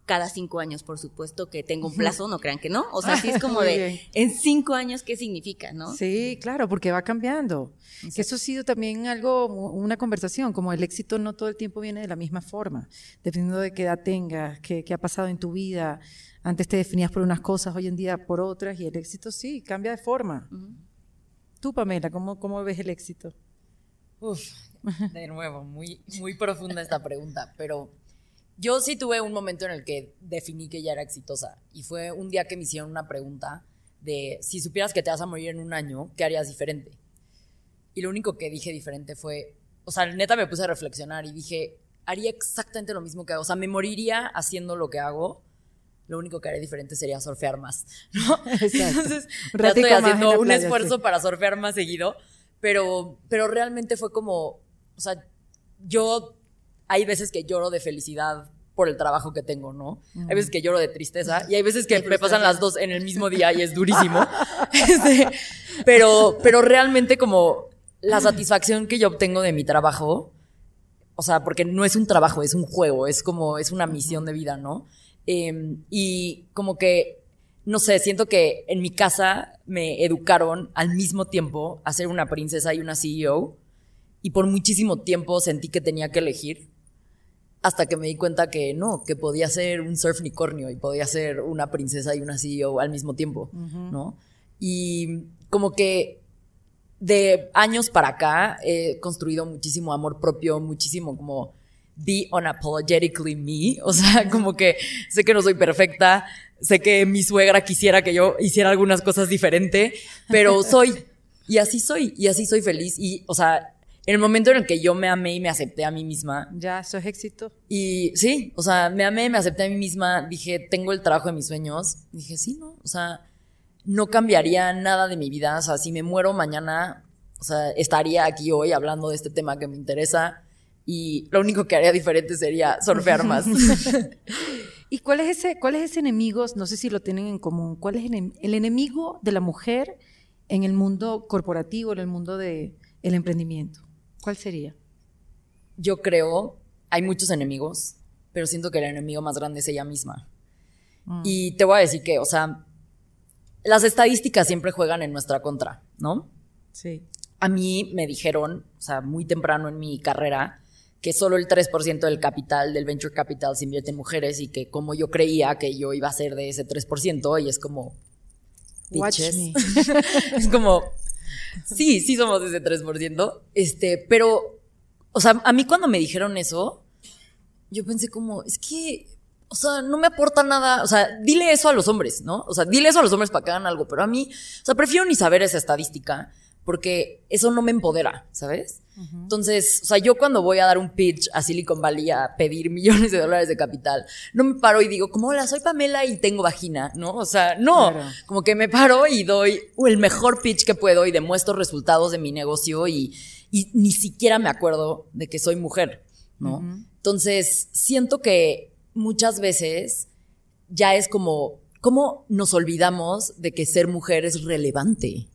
cada cinco años, por supuesto que tengo un plazo, no crean que no. O sea, sí es como de en cinco años, ¿qué significa, no? Sí, claro, porque va cambiando. Eso ha sido también algo, una conversación, como el éxito no todo el tiempo viene de la misma forma, dependiendo de qué edad tengas, qué, qué ha pasado en tu vida, antes te definías por unas cosas, hoy en día por otras, y el éxito sí, cambia de forma. Tú, Pamela, ¿cómo, ¿cómo ves el éxito? Uf, de nuevo, muy, muy profunda esta pregunta, pero yo sí tuve un momento en el que definí que ya era exitosa, y fue un día que me hicieron una pregunta de si supieras que te vas a morir en un año, ¿qué harías diferente? Y lo único que dije diferente fue, o sea, neta me puse a reflexionar y dije, haría exactamente lo mismo que hago, o sea, me moriría haciendo lo que hago, lo único que haré diferente sería surfear más, ¿no? Entonces, ya estoy haciendo un esfuerzo para surfear más seguido, pero, pero realmente fue como, o sea, yo, hay veces que lloro de felicidad por el trabajo que tengo, ¿no? Hay veces que lloro de tristeza y hay veces que me pasan las dos en el mismo día y es durísimo. Este, pero, pero realmente como la satisfacción que yo obtengo de mi trabajo, o sea, porque no es un trabajo, es un juego, es como, es una misión de vida, ¿no? Em, y como que, no sé, siento que en mi casa me educaron al mismo tiempo a ser una princesa y una CEO. Y por muchísimo tiempo sentí que tenía que elegir hasta que me di cuenta que no, que podía ser un surf unicornio y podía ser una princesa y una CEO al mismo tiempo, ¿no? Y como que de años para acá he construido muchísimo amor propio, muchísimo como be unapologetically me, o sea, como que sé que no soy perfecta, sé que mi suegra quisiera que yo hiciera algunas cosas diferente, pero soy y así soy y así soy feliz y, o sea, en el momento en el que yo me amé y me acepté a mí misma. Ya, eso es éxito. Y sí, o sea, me amé, me acepté a mí misma, dije, tengo el trabajo de mis sueños. Dije, sí, no, o sea, no cambiaría nada de mi vida. O sea, si me muero mañana, o sea, estaría aquí hoy hablando de este tema que me interesa y lo único que haría diferente sería surfear más. ¿Y cuál es ese, cuál es ese enemigo? No sé si lo tienen en común. ¿Cuál es el enemigo de la mujer en el mundo corporativo, en el mundo del el emprendimiento? ¿Cuál sería? Yo creo, hay muchos enemigos, pero siento que el enemigo más grande es ella misma. Mm. Y te voy a decir que, o sea, las estadísticas siempre juegan en nuestra contra, ¿no? Sí. A mí me dijeron, o sea, muy temprano en mi carrera, que solo el 3% del capital, del venture capital, se invierte en mujeres y que como yo creía que yo iba a ser de ese 3%, y es como... Watch me. es como, Sí, sí somos ese 3%. Este, pero, o sea, a mí cuando me dijeron eso, yo pensé como, es que, o sea, no me aporta nada. O sea, dile eso a los hombres, ¿no? O sea, dile eso a los hombres para que hagan algo. Pero a mí, o sea, prefiero ni saber esa estadística porque eso no me empodera, ¿sabes? Entonces, o sea, yo cuando voy a dar un pitch a Silicon Valley a pedir millones de dólares de capital, no me paro y digo, como, hola, soy Pamela y tengo vagina, ¿no? O sea, no, como que me paro y doy el mejor pitch que puedo y demuestro resultados de mi negocio y, y ni siquiera me acuerdo de que soy mujer, ¿no? Entonces, siento que muchas veces ya es como, ¿cómo nos olvidamos de que ser mujer es relevante?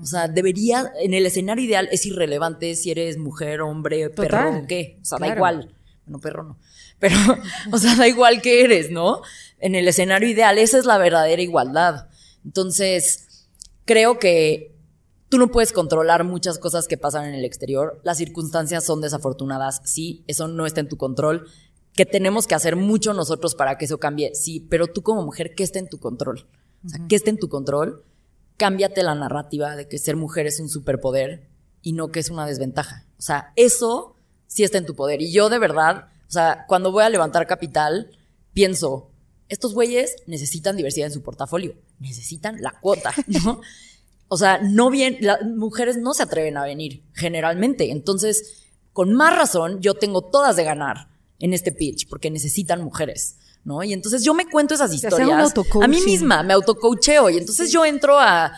O sea, debería, en el escenario ideal es irrelevante si eres mujer, hombre, perro o qué. O sea, da igual. Bueno, perro no. Pero, o sea, da igual que eres, ¿no? En el escenario ideal, esa es la verdadera igualdad. Entonces, creo que tú no puedes controlar muchas cosas que pasan en el exterior. Las circunstancias son desafortunadas, sí, eso no está en tu control. Que tenemos que hacer mucho nosotros para que eso cambie, sí, pero tú como mujer, ¿qué está en tu control? O sea, ¿qué está en tu control? Cámbiate la narrativa de que ser mujer es un superpoder y no que es una desventaja. O sea, eso sí está en tu poder. Y yo de verdad, o sea, cuando voy a levantar capital, pienso, estos güeyes necesitan diversidad en su portafolio, necesitan la cuota, ¿no? O sea, no bien, las mujeres no se atreven a venir generalmente. Entonces, con más razón, yo tengo todas de ganar en este pitch porque necesitan mujeres. ¿No? Y entonces yo me cuento esas historias a mí misma, me autocoacheo y entonces yo entro a,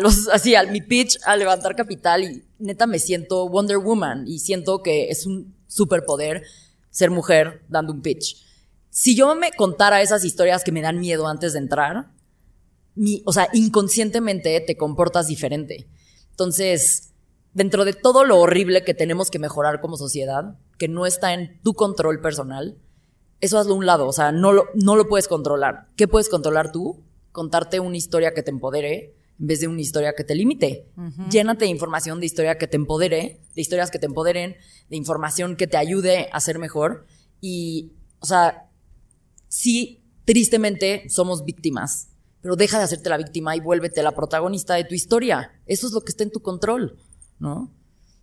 los, así, a mi pitch a levantar capital y neta me siento Wonder Woman y siento que es un superpoder ser mujer dando un pitch. Si yo me contara esas historias que me dan miedo antes de entrar, mi, o sea, inconscientemente te comportas diferente. Entonces, dentro de todo lo horrible que tenemos que mejorar como sociedad, que no está en tu control personal, eso hazlo a un lado, o sea, no lo, no lo puedes controlar. ¿Qué puedes controlar tú? Contarte una historia que te empodere en vez de una historia que te limite. Llénate de información de historia que te empodere, de historias que te empoderen, de información que te ayude a ser mejor. Y, o sea, sí, tristemente somos víctimas, pero deja de hacerte la víctima y vuélvete la protagonista de tu historia. Eso es lo que está en tu control, ¿no?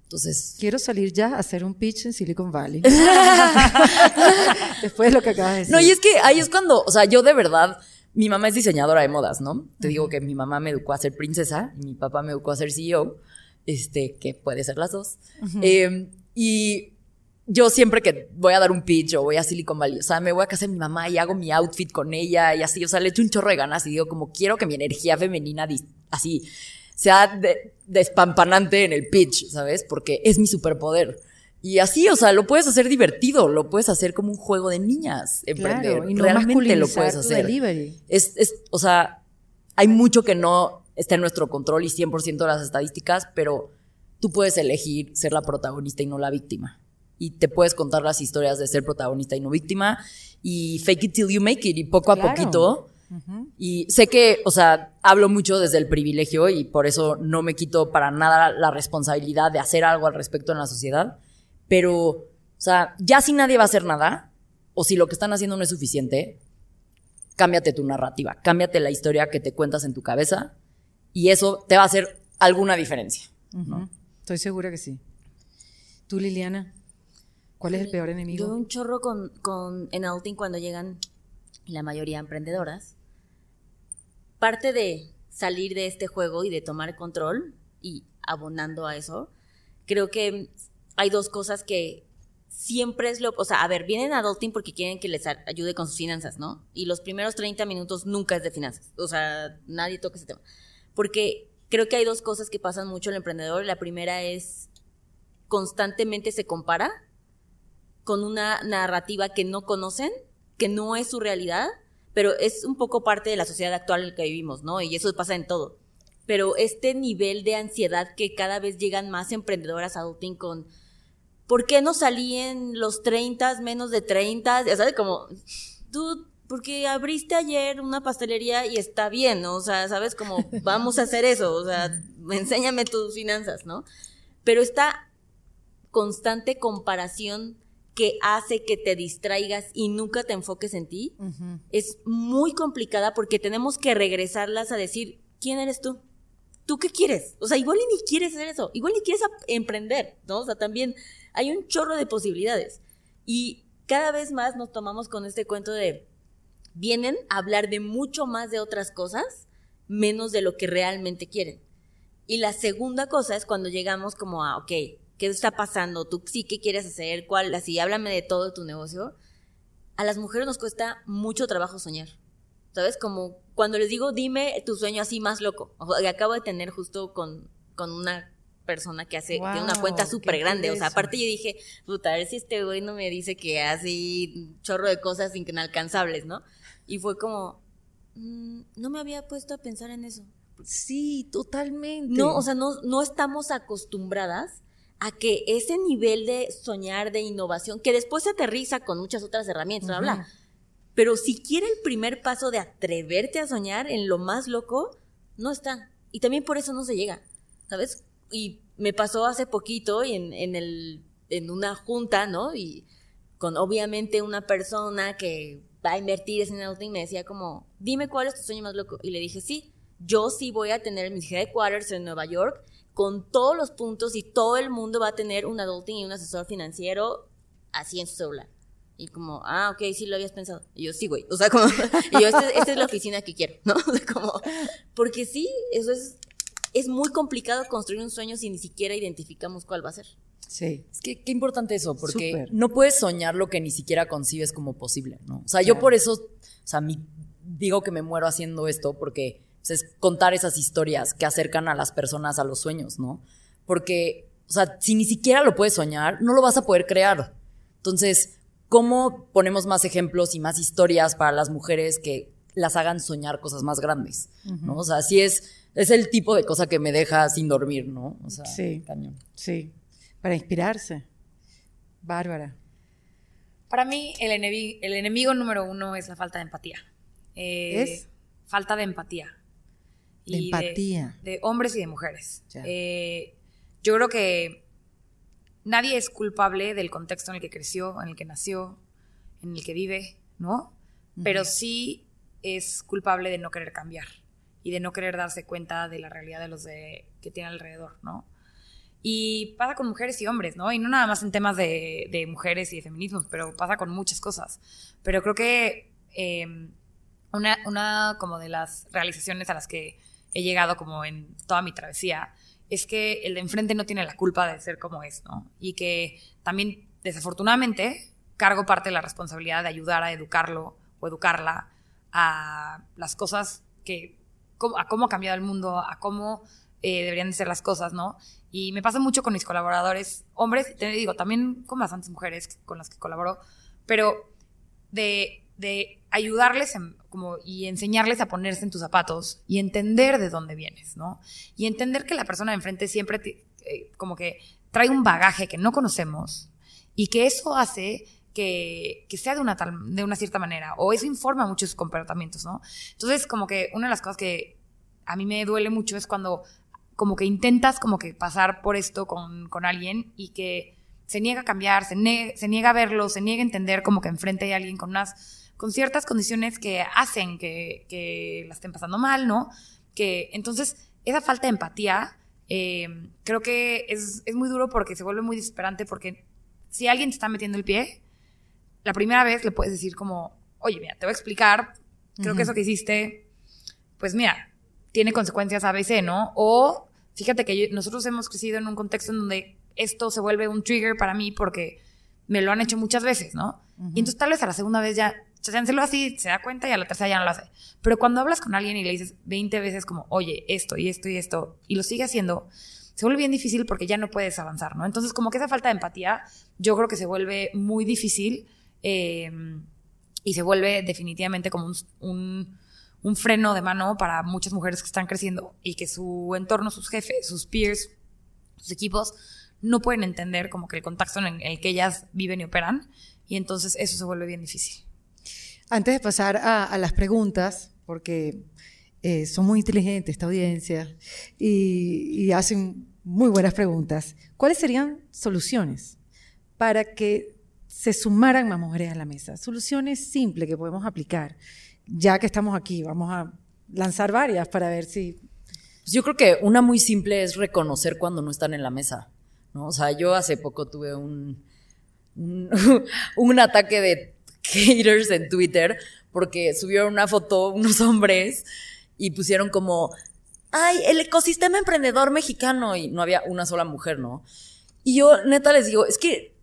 Entonces. Quiero salir ya a hacer un pitch en Silicon Valley. Después de lo que acabas de decir. No, y es que ahí es cuando, o sea, yo de verdad, mi mamá es diseñadora de modas, ¿no? Te digo que mi mamá me educó a ser princesa y mi papá me educó a ser CEO, este, que puede ser las dos. Em, y yo siempre que voy a dar un pitch o voy a Silicon Valley, o sea, me voy a casa de mi mamá y hago mi outfit con ella y así, o sea, le echo un chorro de ganas y digo como quiero que mi energía femenina así sea despampanante en el pitch, ¿sabes? Porque es mi superpoder. Y así, o sea, lo puedes hacer divertido, lo puedes hacer como un juego de niñas, emprender. Claro, y no Realmente lo puedes hacer. Es, es, o sea, hay mucho que no está en nuestro control y 100% de las estadísticas, pero tú puedes elegir ser la protagonista y no la víctima. Y te puedes contar las historias de ser protagonista y no víctima y fake it till you make it y poco a poquito. Y sé que, o sea, hablo mucho desde el privilegio y por eso no me quito para nada la responsabilidad de hacer algo al respecto en la sociedad, pero, o sea, ya si nadie va a hacer nada, o si lo que están haciendo no es suficiente, cámbiate tu narrativa, cámbiate la historia que te cuentas en tu cabeza y eso te va a hacer alguna diferencia. Estoy segura que sí. ¿Tú, Liliana? ¿Cuál es el peor enemigo? Yo un chorro con, con en Outing cuando llegan la mayoría emprendedoras. Parte de salir de este juego y de tomar control y abonando a eso, creo que hay dos cosas que siempre es lo, o sea, a ver, vienen a Adulting porque quieren que les ayude con sus finanzas, ¿no? Y los primeros 30 minutos nunca es de finanzas, o sea, nadie toca ese tema. Porque creo que hay dos cosas que pasan mucho el emprendedor. La primera es constantemente se compara con una narrativa que no conocen, que no es su realidad, pero es un poco parte de la sociedad actual en la que vivimos, ¿no? Y eso pasa en todo. Pero este nivel de ansiedad que cada vez llegan más emprendedoras adulting con ¿por qué no salí en los 30, menos de 30? Ya sabes, como, tú, porque abriste ayer una pastelería y está bien, ¿no? O sea, sabes, como, vamos a hacer eso, o sea, enséñame tus finanzas, ¿no? Pero esta constante comparación que hace que te distraigas y nunca te enfoques en ti, es muy complicada porque tenemos que regresarlas a decir, ¿quién eres tú? ¿Tú qué quieres? O sea, igual ni quieres hacer eso, igual ni quieres emprender, ¿no? O sea, también hay un chorro de posibilidades. Y cada vez más nos tomamos con este cuento de, vienen a hablar de mucho más de otras cosas, menos de lo que realmente quieren. Y la segunda cosa es cuando llegamos como a, ok, ¿qué está pasando? ¿Tú sí qué quieres hacer? ¿Cuál? Así, háblame de todo tu negocio. A las mujeres nos cuesta mucho trabajo soñar. ¿Sabes? Como cuando les digo, dime tu sueño así más loco. acabo de tener justo con, con una persona que hace una cuenta súper grande. O sea, aparte yo dije, puta, a ver si este güey no me dice que hace un chorro de cosas inalcanzables, ¿no? Y fue como, mm, no me había puesto a pensar en eso. Sí, totalmente. No, o sea, no, no estamos acostumbradas a que ese nivel de soñar, de innovación, que después se aterriza con muchas otras herramientas, uh bla, pero si quiere el primer paso de atreverte a soñar en lo más loco, no está. Y también por eso no se llega, ¿sabes? Y me pasó hace poquito y en, en, el, en una junta, ¿no? Y con obviamente una persona que va a invertir en auto y me decía como, dime cuál es tu sueño más loco. Y le dije, sí, yo sí voy a tener mis headquarters en Nueva York con todos los puntos y todo el mundo va a tener un adulting y un asesor financiero así en su celular. Y como, ah, ok, sí lo habías pensado. Y yo, sí, güey. O sea, como, y yo, esta, es la oficina que quiero, ¿no? O sea, como, porque sí, eso es, es muy complicado construir un sueño si ni siquiera identificamos cuál va a ser. Sí. Es que qué importante eso, porque no puedes soñar lo que ni siquiera concibes como posible, ¿no? O sea, yo por eso, o sea, digo que me muero haciendo esto, porque pues, es contar esas historias que acercan a las personas a los sueños, ¿no? Porque, o sea, si ni siquiera lo puedes soñar, no lo vas a poder crear. Entonces, ¿cómo ponemos más ejemplos y más historias para las mujeres que las hagan soñar cosas más grandes? ¿no? O sea, sí es, es el tipo de cosa que me deja sin dormir, ¿no? O sea, sí, Sí, para inspirarse. Bárbara. Para mí, el, enemigo, el enemigo número uno es la falta de empatía. Eh, ¿Es? Falta de empatía. De empatía. De, hombres y de mujeres. Eh, yo creo que nadie es culpable del contexto en el que creció, en el que nació, en el que vive, ¿no? Pero sí es culpable de no querer cambiar y de no querer darse cuenta de la realidad de los de, que tiene alrededor, ¿no? Y pasa con mujeres y hombres, ¿no? Y no nada más en temas de, mujeres y de feminismos, pero pasa con muchas cosas. Pero creo que em, una, una como de las realizaciones a las que he llegado como en toda mi travesía, es que el de enfrente no tiene la culpa de ser como es, ¿no? Y que también, desafortunadamente, cargo parte de la responsabilidad de ayudar a educarlo o educarla a las cosas que, a cómo ha cambiado el mundo, a cómo eh, deberían de ser las cosas, ¿no? Y me pasa mucho con mis colaboradores, hombres, te digo, también con bastantes mujeres con las que colaboro, pero de, de ayudarles como, y enseñarles a ponerse en tus zapatos y entender de dónde vienes, ¿no? Y entender que la persona de enfrente siempre eh, como que trae un bagaje que no conocemos y que eso hace que, que, sea de una, tal, de una cierta manera, o eso informa muchos comportamientos, ¿no? Entonces, como que una de las cosas que a mí me duele mucho es cuando como que intentas como que pasar por esto con, con alguien y que se niega a cambiar, se, se, niega a verlo, se niega a entender como que enfrente hay alguien con unas, con ciertas condiciones que hacen que, que la estén pasando mal, ¿no? Que entonces esa falta de empatía eh, creo que es, es muy duro porque se vuelve muy desesperante porque si alguien te está metiendo el pie, la primera vez le puedes decir como, oye, mira, te voy a explicar, creo que eso que hiciste, pues mira, tiene consecuencias a veces, ¿no? O fíjate que nosotros hemos crecido en un contexto en donde esto se vuelve un trigger para mí porque me lo han hecho muchas veces, ¿no? Y entonces tal vez a la segunda vez ya, lo así, se da cuenta y a la tercera ya no lo hace. Pero cuando hablas con alguien y le dices 20 veces como, oye, esto y esto y esto, y lo sigue haciendo, se vuelve bien difícil porque ya no puedes avanzar, ¿no? Entonces como que esa falta de empatía, yo creo que se vuelve muy difícil eh, y se vuelve definitivamente como un un freno de mano para muchas mujeres que están creciendo y que su entorno, sus jefes, sus peers, sus equipos, no pueden entender como que el contexto en el que ellas viven y operan y entonces eso se vuelve bien difícil. Antes de pasar a, las preguntas, porque eh, son muy inteligentes esta audiencia y, y hacen muy buenas preguntas, ¿cuáles serían soluciones para que se sumaran más mujeres a la mesa? Soluciones simples que podemos aplicar ya que estamos aquí, vamos a lanzar varias para ver si... Yo creo que una muy simple es reconocer cuando no están en la mesa, ¿no? O sea, yo hace poco tuve un, un, ataque de haters en Twitter porque subieron una foto unos hombres y pusieron como, ay, el ecosistema emprendedor mexicano y no había una sola mujer, ¿no? Y yo neta les digo, es que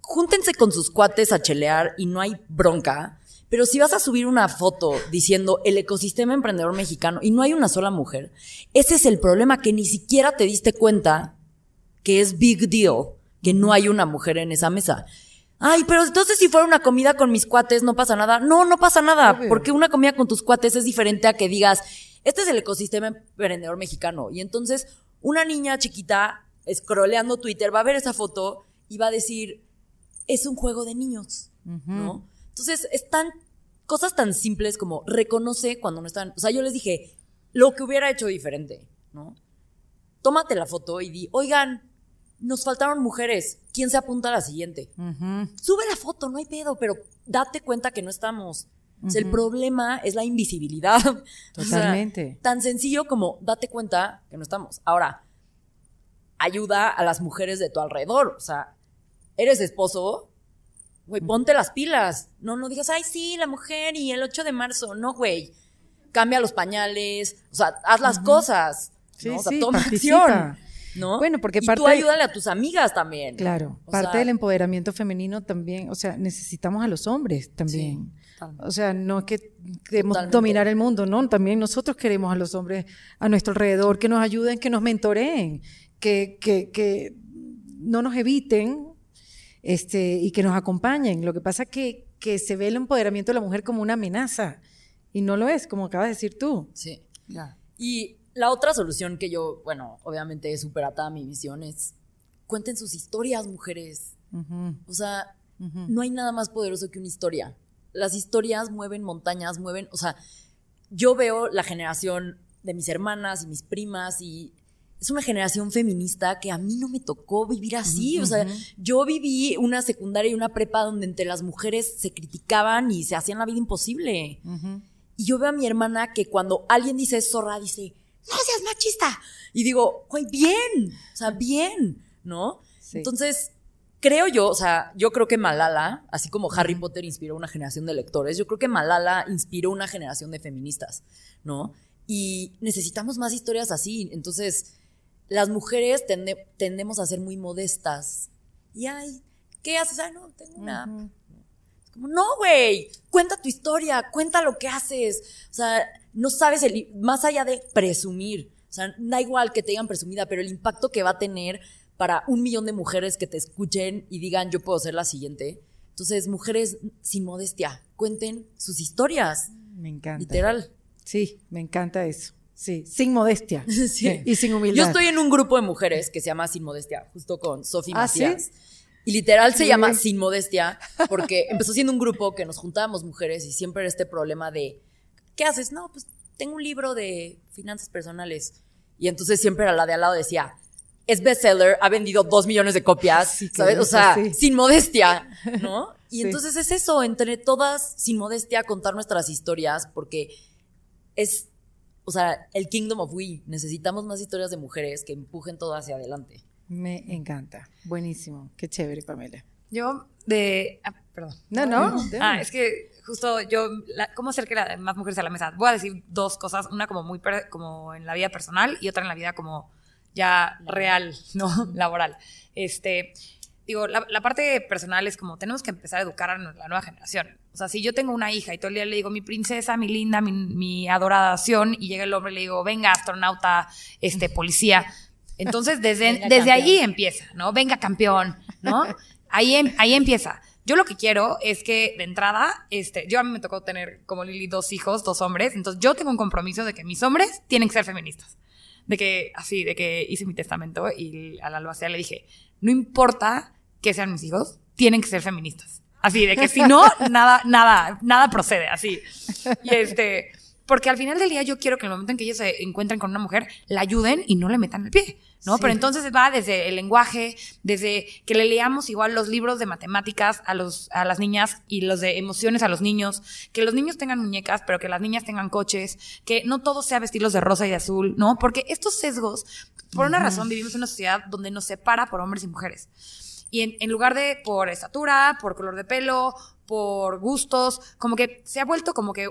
júntense con sus cuates a chelear y no hay bronca pero si vas a subir una foto diciendo el ecosistema emprendedor mexicano y no hay una sola mujer, ese es el problema, que ni siquiera te diste cuenta que es big deal que no hay una mujer en esa mesa. Ay, pero entonces si fuera una comida con mis cuates no pasa nada. No, no pasa nada, porque una comida con tus cuates es diferente a que digas, este es el ecosistema emprendedor mexicano. Y entonces una niña chiquita, scrolleando Twitter, va a ver esa foto y va a decir, es un juego de niños, ¿no? Entonces, están cosas tan simples como reconoce cuando no están. O sea, yo les dije lo que hubiera hecho diferente, ¿no? Tómate la foto y di, oigan, nos faltaron mujeres. ¿Quién se apunta a la siguiente? Sube la foto, no hay pedo, pero date cuenta que no estamos. el problema es la invisibilidad. Totalmente. tan sencillo como date cuenta que no estamos. Ahora, ayuda a las mujeres de tu alrededor. O sea, eres esposo, Güey, ponte las pilas. No, no digas, ay, sí, la mujer y el 8 de marzo. No, güey. Cambia los pañales. O sea, haz las cosas. Sí, O sea, toma acción. ¿No? Bueno, porque y parte. tú ayúdale a tus amigas también. Claro. parte del empoderamiento femenino también. O sea, necesitamos a los hombres también. o sea, no es que queremos dominar el mundo, no. También nosotros queremos a los hombres a nuestro alrededor que nos ayuden, que nos mentoreen, que, que, que no nos eviten este, y que nos acompañen. Lo que pasa es que, que se ve el empoderamiento de la mujer como una amenaza y no lo es, como acabas de decir tú. Sí. Y la otra solución que yo, bueno, obviamente es súper atada a mi misión es cuenten sus historias, mujeres. O sea, no hay nada más poderoso que una historia. Las historias mueven montañas, mueven, o sea, yo veo la generación de mis hermanas y mis primas y es una generación feminista que a mí no me tocó vivir así. O sea, yo viví una secundaria y una prepa donde entre las mujeres se criticaban y se hacían la vida imposible. Y yo veo a mi hermana que cuando alguien dice zorra, dice, no seas machista. Y digo, güey, bien, o sea, bien, ¿no? Entonces, creo yo, o sea, yo creo que Malala, así como Harry Potter inspiró una generación de lectores, yo creo que Malala inspiró una generación de feministas, ¿no? Y necesitamos más historias así. Entonces, las mujeres tendemos a ser muy modestas. Y ay, ¿qué haces? Ay, no, tengo una. Como, no, güey, cuenta tu historia, cuenta lo que haces. O sea, no sabes el, más allá de presumir O sea, da igual que te digan presumida, pero el impacto que va a tener para un millón de mujeres que te escuchen y digan, yo puedo ser la siguiente. Entonces, mujeres sin modestia, cuenten sus historias. Me encanta. Literal. Sí, me encanta eso. Sí, sin modestia. Sí. Y sin humildad. Yo estoy en un grupo de mujeres que se llama Sin Modestia, justo con Sofía ¿Ah, Macías. Y literal se llama Sin Modestia porque empezó siendo un grupo que nos juntábamos mujeres y siempre era este problema de, ¿qué haces? No, pues tengo un libro de finanzas personales. Y entonces siempre era la de al lado decía, es bestseller, ha vendido dos millones de copias, ¿sabes? O sea, sin modestia, ¿no? Y entonces es eso, entre todas, sin modestia, contar nuestras historias, porque es, o sea, el Kingdom of We. Necesitamos más historias de mujeres que empujen todo hacia adelante. Me encanta. Buenísimo. Qué chévere, Pamela. Yo, de. Ah, perdón. No, no. Ah, es que justo yo. ¿Cómo hacer que la, más mujeres a la mesa? Voy a decir dos cosas. Una como muy. como en la vida personal y otra en la vida como ya real, ¿no? Laboral. Este, digo, la, parte personal es como tenemos que empezar a educar a la nueva generación. O sea, si yo tengo una hija y todo el día le digo, mi princesa, mi linda, mi, adoración, y llega el hombre y le digo, venga, astronauta, este, policía. Entonces, desde, desde ahí empieza, ¿no? Venga, campeón, ¿no? Ahí, em, ahí empieza. Yo lo que quiero es que de entrada, este, yo a mí me tocó tener como Lili dos hijos, dos hombres, entonces yo tengo un compromiso de que mis hombres tienen que ser feministas de que, así, de que hice mi testamento y a la albacea le dije, no importa que sean mis hijos, tienen que ser feministas. Así, de que si no, nada, nada, nada procede, así. Y este, porque al final del día yo quiero que en el momento en que ellos se encuentren con una mujer, la ayuden y no le metan el pie. ¿no? Pero entonces va desde el lenguaje, desde que le leamos igual los libros de matemáticas a, los, a las niñas y los de emociones a los niños, que los niños tengan muñecas, pero que las niñas tengan coches, que no todo sea vestirlos de rosa y de azul, ¿no? Porque estos sesgos, por una razón, vivimos en una sociedad donde nos separa por hombres y mujeres. Y en, en lugar de por estatura, por color de pelo, por gustos, como que se ha vuelto como que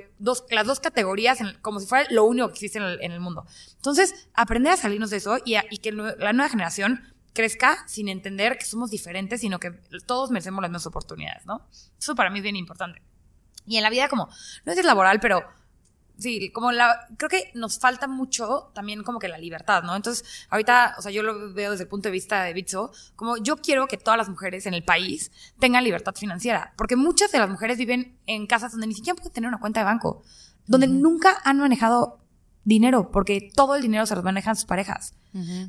las dos categorías, como si fuera lo único que existe en el, mundo. Entonces, aprender a salirnos de eso y, y que la nueva generación crezca sin entender que somos diferentes, sino que todos merecemos las mismas oportunidades, ¿no? Eso para mí es bien importante. Y en la vida como, no es laboral, pero sí, como la, creo que nos falta mucho también como que la libertad, ¿no? Entonces, ahorita, o sea, yo lo veo desde el punto de vista de Bitso, como yo quiero que todas las mujeres en el país tengan libertad financiera, porque muchas de las mujeres viven en casas donde ni siquiera pueden tener una cuenta de banco, donde nunca han manejado dinero, porque todo el dinero se los manejan sus parejas,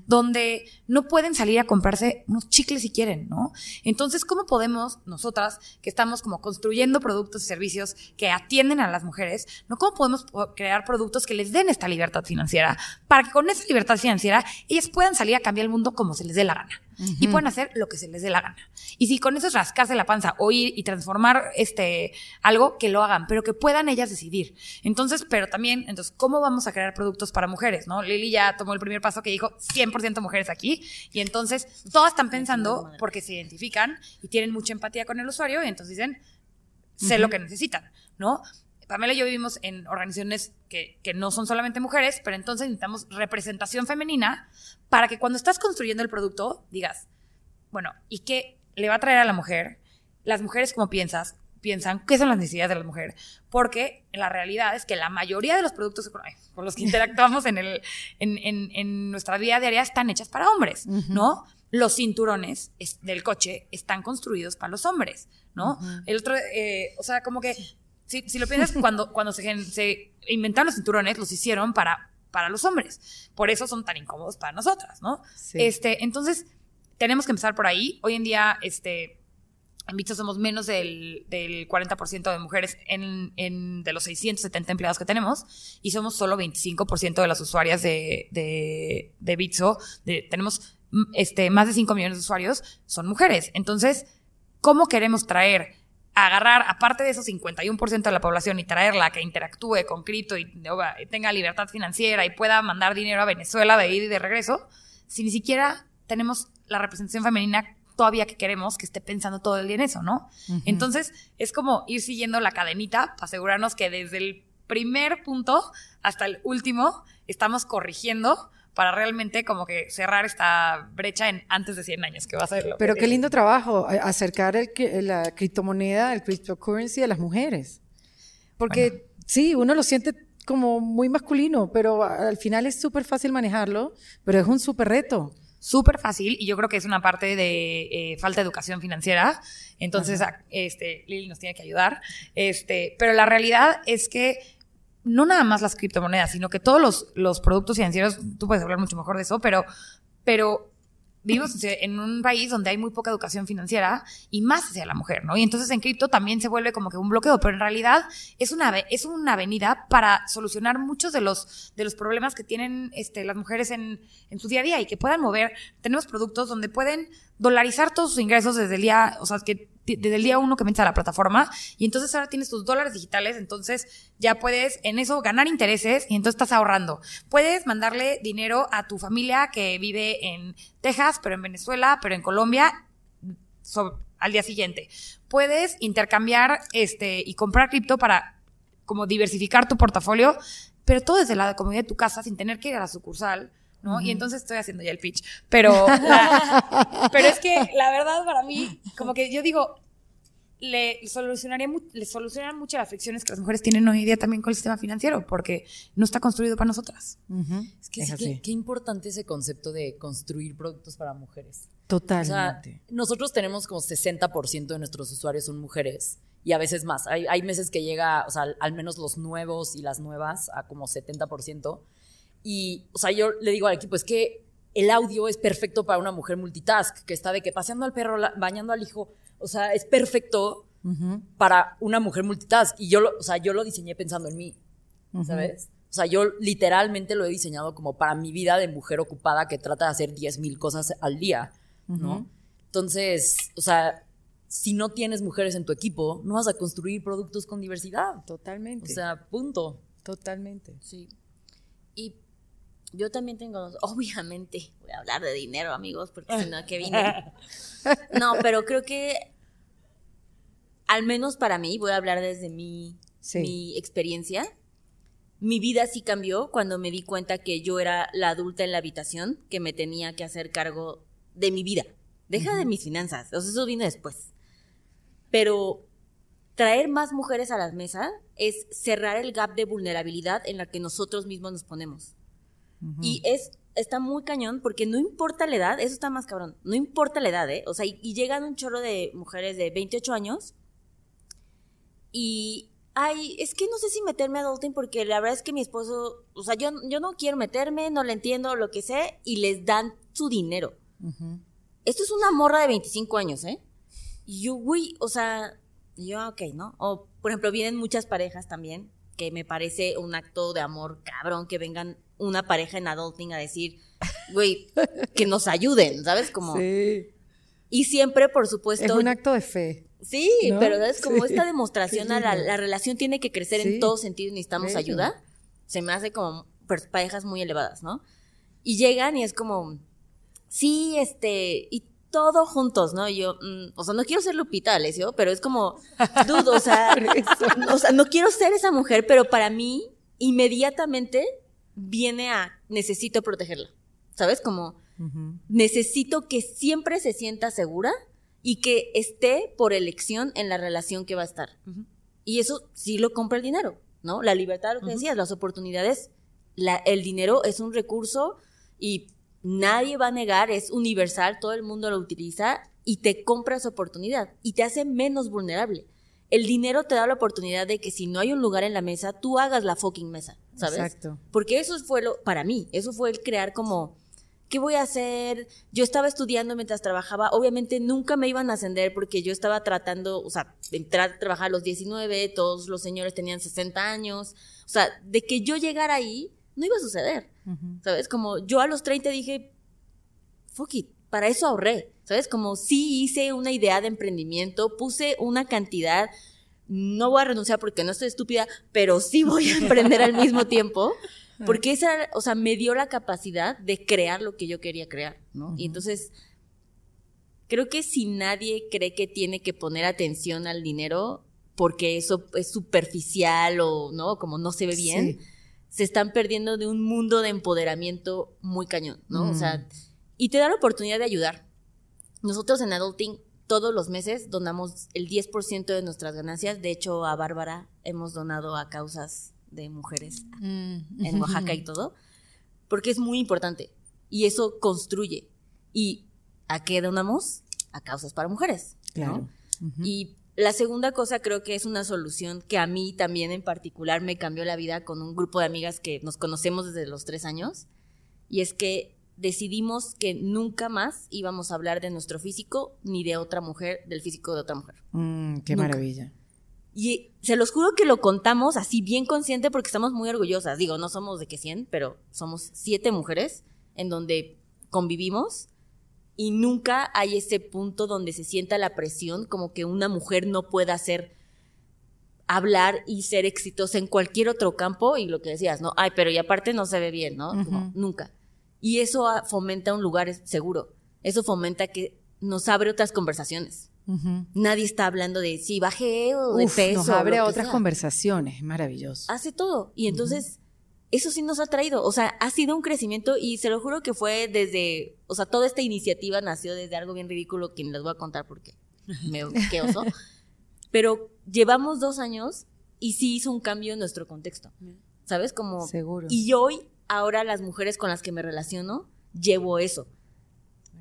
donde no pueden salir a comprarse unos chicles si quieren, ¿no? Entonces, ¿cómo podemos nosotras, que estamos como construyendo productos y servicios que atienden a las mujeres, ¿no? ¿Cómo podemos crear productos que les den esta libertad financiera para que con esa libertad financiera ellas puedan salir a cambiar el mundo como se les dé la gana? y pueden hacer lo que se les dé la gana. Y si con eso es rascarse la panza o ir y transformar este algo, que lo hagan, pero que puedan ellas decidir. Entonces, pero también, entonces, ¿cómo vamos a crear productos para mujeres? ¿no? Lili ya tomó el primer paso que dijo 100% mujeres aquí y entonces todas están pensando porque se identifican y tienen mucha empatía con el usuario y entonces dicen, sé lo que necesitan, ¿no? Pamela y yo vivimos en organizaciones que, que, no son solamente mujeres, pero entonces necesitamos representación femenina para que cuando estás construyendo el producto digas, bueno, ¿y qué le va a traer a la mujer? Las mujeres, como piensas, piensan qué son las necesidades de la mujer, porque la realidad es que la mayoría de los productos con los que interactuamos en, el, en, en, en nuestra vida diaria están hechas para hombres, ¿no? Los cinturones del coche están construidos para los hombres, ¿no? El otro, eh, o sea, como que si, lo piensas, cuando, cuando se, se, inventaron los cinturones, los hicieron para, para los hombres. Por eso son tan incómodos para nosotras, ¿no? Este, entonces, tenemos que empezar por ahí. Hoy en día, este, en Bicho somos menos del, del 40% de mujeres en, de los 670 empleados que tenemos y somos solo 25% de las usuarias de, de, de Bitso. tenemos este, más de 5 millones de usuarios, son mujeres. Entonces, ¿cómo queremos traer agarrar, aparte de esos 51% de la población y traerla que interactúe con cripto y, tenga libertad financiera y pueda mandar dinero a Venezuela de ida y de regreso, si ni siquiera tenemos la representación femenina todavía que queremos que esté pensando todo el día en eso, ¿no? Entonces, es como ir siguiendo la cadenita para asegurarnos que desde el primer punto hasta el último estamos corrigiendo para realmente como que cerrar esta brecha en antes de 100 años, que va a ser Pero qué lindo trabajo, acercar el, la criptomoneda, el cryptocurrency a las mujeres. Porque sí, uno lo siente como muy masculino, pero al final es súper fácil manejarlo, pero es un súper reto súper fácil y yo creo que es una parte de eh, falta de educación financiera. Entonces, este, Lili nos tiene que ayudar. Este, pero la realidad es que no nada más las criptomonedas, sino que todos los, los productos financieros, tú puedes hablar mucho mejor de eso, pero, pero vivimos en un país donde hay muy poca educación financiera y más hacia la mujer, ¿no? Y entonces en cripto también se vuelve como que un bloqueo, pero en realidad es una, es una avenida para solucionar muchos de los, de los problemas que tienen este, las mujeres en, en su día a día y que puedan mover. Tenemos productos donde pueden dolarizar todos sus ingresos desde el día, o sea, que desde el día uno que metes a la plataforma y entonces ahora tienes tus dólares digitales, entonces ya puedes en eso ganar intereses y entonces estás ahorrando. Puedes mandarle dinero a tu familia que vive en Texas, pero en Venezuela, pero en Colombia, al día siguiente. Puedes intercambiar este y comprar cripto para como diversificar tu portafolio, pero todo desde la comodidad de tu casa sin tener que ir a la sucursal. ¿No? Y entonces estoy haciendo ya el pitch. Pero, pero es que la verdad para mí, como que yo digo, le solucionaría le solucionan mucho las fricciones que las mujeres tienen hoy día también con el sistema financiero, porque no está construido para nosotras. Es que sí, qué, importante ese concepto de construir productos para mujeres. Totalmente. nosotros tenemos como 60% de nuestros usuarios son mujeres y a veces más. Hay, hay meses que llega, o sea, al menos los nuevos y las nuevas a como 70%. Y, o sea, yo le digo al equipo, es que el audio es perfecto para una mujer multitask, que está de que paseando al perro, bañando al hijo, o sea, es perfecto para una mujer multitask. Y yo lo, o sea, yo lo diseñé pensando en mí, ¿sabes? O sea, yo literalmente lo he diseñado como para mi vida de mujer ocupada que trata de hacer 10 mil cosas al día, ¿no? Entonces, o sea, si no tienes mujeres en tu equipo, no vas a construir productos con diversidad. Totalmente. O sea, punto. Totalmente. Sí. Y yo también tengo, obviamente, voy a hablar de dinero, amigos, porque si no, ¿qué vine? No, pero creo que, al menos para mí, voy a hablar desde mi, mi experiencia. Mi vida sí cambió cuando me di cuenta que yo era la adulta en la habitación que me tenía que hacer cargo de mi vida. Deja de mis finanzas, o sea, eso vino después. Pero traer más mujeres a la mesa es cerrar el gap de vulnerabilidad en la que nosotros mismos nos ponemos. Y es, está muy cañón porque no importa la edad, eso está más cabrón, no importa la edad, ¿eh? O sea, y, llegan un chorro de mujeres de 28 años y, ay, es que no sé si meterme a adulting porque la verdad es que mi esposo, o sea, yo, yo no quiero meterme, no le entiendo lo que sé y les dan su dinero. Esto es una morra de 25 años, ¿eh? Y yo, güey, o sea, yo, ok, ¿no? O, por ejemplo, vienen muchas parejas también que me parece un acto de amor cabrón que vengan una pareja en adulting a decir, güey, que nos ayuden, ¿sabes? Como... Sí. Y siempre, por supuesto... Es un acto de fe. Sí, pero es como esta demostración a la, relación tiene que crecer en todos sentidos, necesitamos ayuda. Se me hace como parejas muy elevadas, ¿no? Y llegan y es como, sí, este, y todo juntos, ¿no? Y yo, mm, o sea, no quiero ser Lupita Alessio, pero es como, dudo, o sea, o sea, no quiero ser esa mujer, pero para mí, inmediatamente viene a necesito protegerla. ¿Sabes? Como necesito que siempre se sienta segura y que esté por elección en la relación que va a estar. Y eso sí lo compra el dinero, ¿no? La libertad, lo que decías, las oportunidades, la, el dinero es un recurso y nadie va a negar, es universal, todo el mundo lo utiliza y te compra esa oportunidad y te hace menos vulnerable. El dinero te da la oportunidad de que si no hay un lugar en la mesa, tú hagas la fucking mesa. ¿Sabes? Exacto. Porque eso fue lo, para mí, eso fue el crear como, ¿qué voy a hacer? Yo estaba estudiando mientras trabajaba, obviamente nunca me iban a ascender porque yo estaba tratando, o sea, de entrar a trabajar a los 19, todos los señores tenían 60 años, o sea, de que yo llegara ahí, no iba a suceder, ¿sabes? Como yo a los 30 dije, fuck it, para eso ahorré, ¿sabes? Como sí hice una idea de emprendimiento, puse una cantidad, no voy a renunciar porque no estoy estúpida, pero sí voy a emprender al mismo tiempo, porque esa, o sea, me dio la capacidad de crear lo que yo quería crear, ¿no? Y entonces, creo que si nadie cree que tiene que poner atención al dinero porque eso es superficial o, ¿no? Como no se ve bien, se están perdiendo de un mundo de empoderamiento muy cañón, ¿no? O sea, y te da la oportunidad de ayudar. Nosotros en Adulting todos los meses donamos el 10% de nuestras ganancias. De hecho, a Bárbara hemos donado a causas de mujeres mm. en Oaxaca y todo, porque es muy importante y eso construye. ¿Y a qué donamos? A causas para mujeres. Claro. Y la segunda cosa creo que es una solución que a mí también en particular me cambió la vida con un grupo de amigas que nos conocemos desde los tres años. Y es que decidimos que nunca más íbamos a hablar de nuestro físico ni de otra mujer, del físico de otra mujer. Mm, qué maravilla. Y se los juro que lo contamos así bien consciente porque estamos muy orgullosas. Digo, no somos de que 100, pero somos siete mujeres en donde convivimos y nunca hay ese punto donde se sienta la presión como que una mujer no pueda hacer hablar y ser exitosa en cualquier otro campo y lo que decías, ¿no? Ay, pero y aparte no se ve bien, ¿no? nunca. Y eso fomenta un lugar seguro. Eso fomenta que nos abre otras conversaciones. Nadie está hablando de si bajé o de peso. Nos abre otras conversaciones, maravilloso. Hace todo. Y entonces, eso sí nos ha traído. O sea, ha sido un crecimiento y se lo juro que fue desde. O sea, toda esta iniciativa nació desde algo bien ridículo que les voy a contar porque me qué oso. Pero llevamos dos años y sí hizo un cambio en nuestro contexto. ¿Sabes? Como. Seguro. Y hoy, ahora las mujeres con las que me relaciono, llevo eso.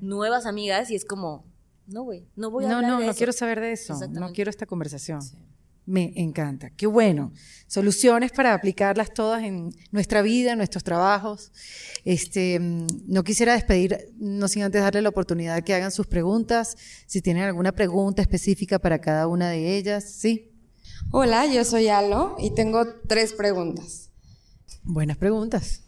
Nuevas amigas y es como no, güey, no voy a no, no, No, quiero saber de eso. No quiero esta conversación. Me encanta. Qué bueno. Soluciones para aplicarlas todas en nuestra vida, en nuestros trabajos. Este, mm, no quisiera despedir, no sin antes darle la oportunidad de que hagan sus preguntas. Si tienen alguna pregunta específica para cada una de ellas, ¿sí? Hola, yo soy Alo y tengo tres preguntas. Buenas preguntas.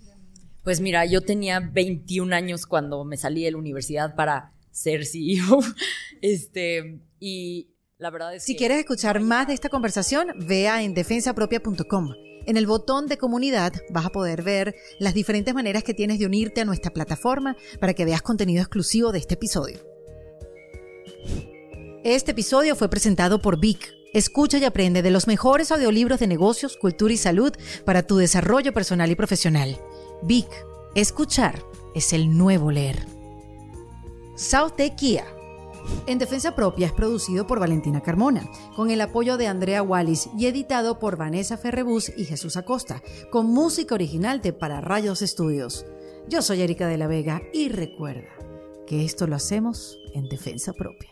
Pues mira, yo tenía 21 años cuando me salí de la universidad para ser CEO. este, y la verdad es si quieres escuchar más de esta conversación, vea en defensapropia.com. En el botón de comunidad vas a poder ver las diferentes maneras que tienes de unirte a nuestra plataforma para que veas contenido exclusivo de este episodio. Este episodio fue presentado por Vic. Escucha y aprende de los mejores audiolibros de negocios, cultura y salud para tu desarrollo personal y profesional. Vic, escuchar es el nuevo leer. South Kia. En Defensa Propia es producido por Valentina Carmona, con el apoyo de Andrea Wallis y editado por Vanessa Ferrebus y Jesús Acosta, con música original de Para Rayos Estudios. Yo soy Erika de la Vega y recuerda que esto lo hacemos en Defensa Propia.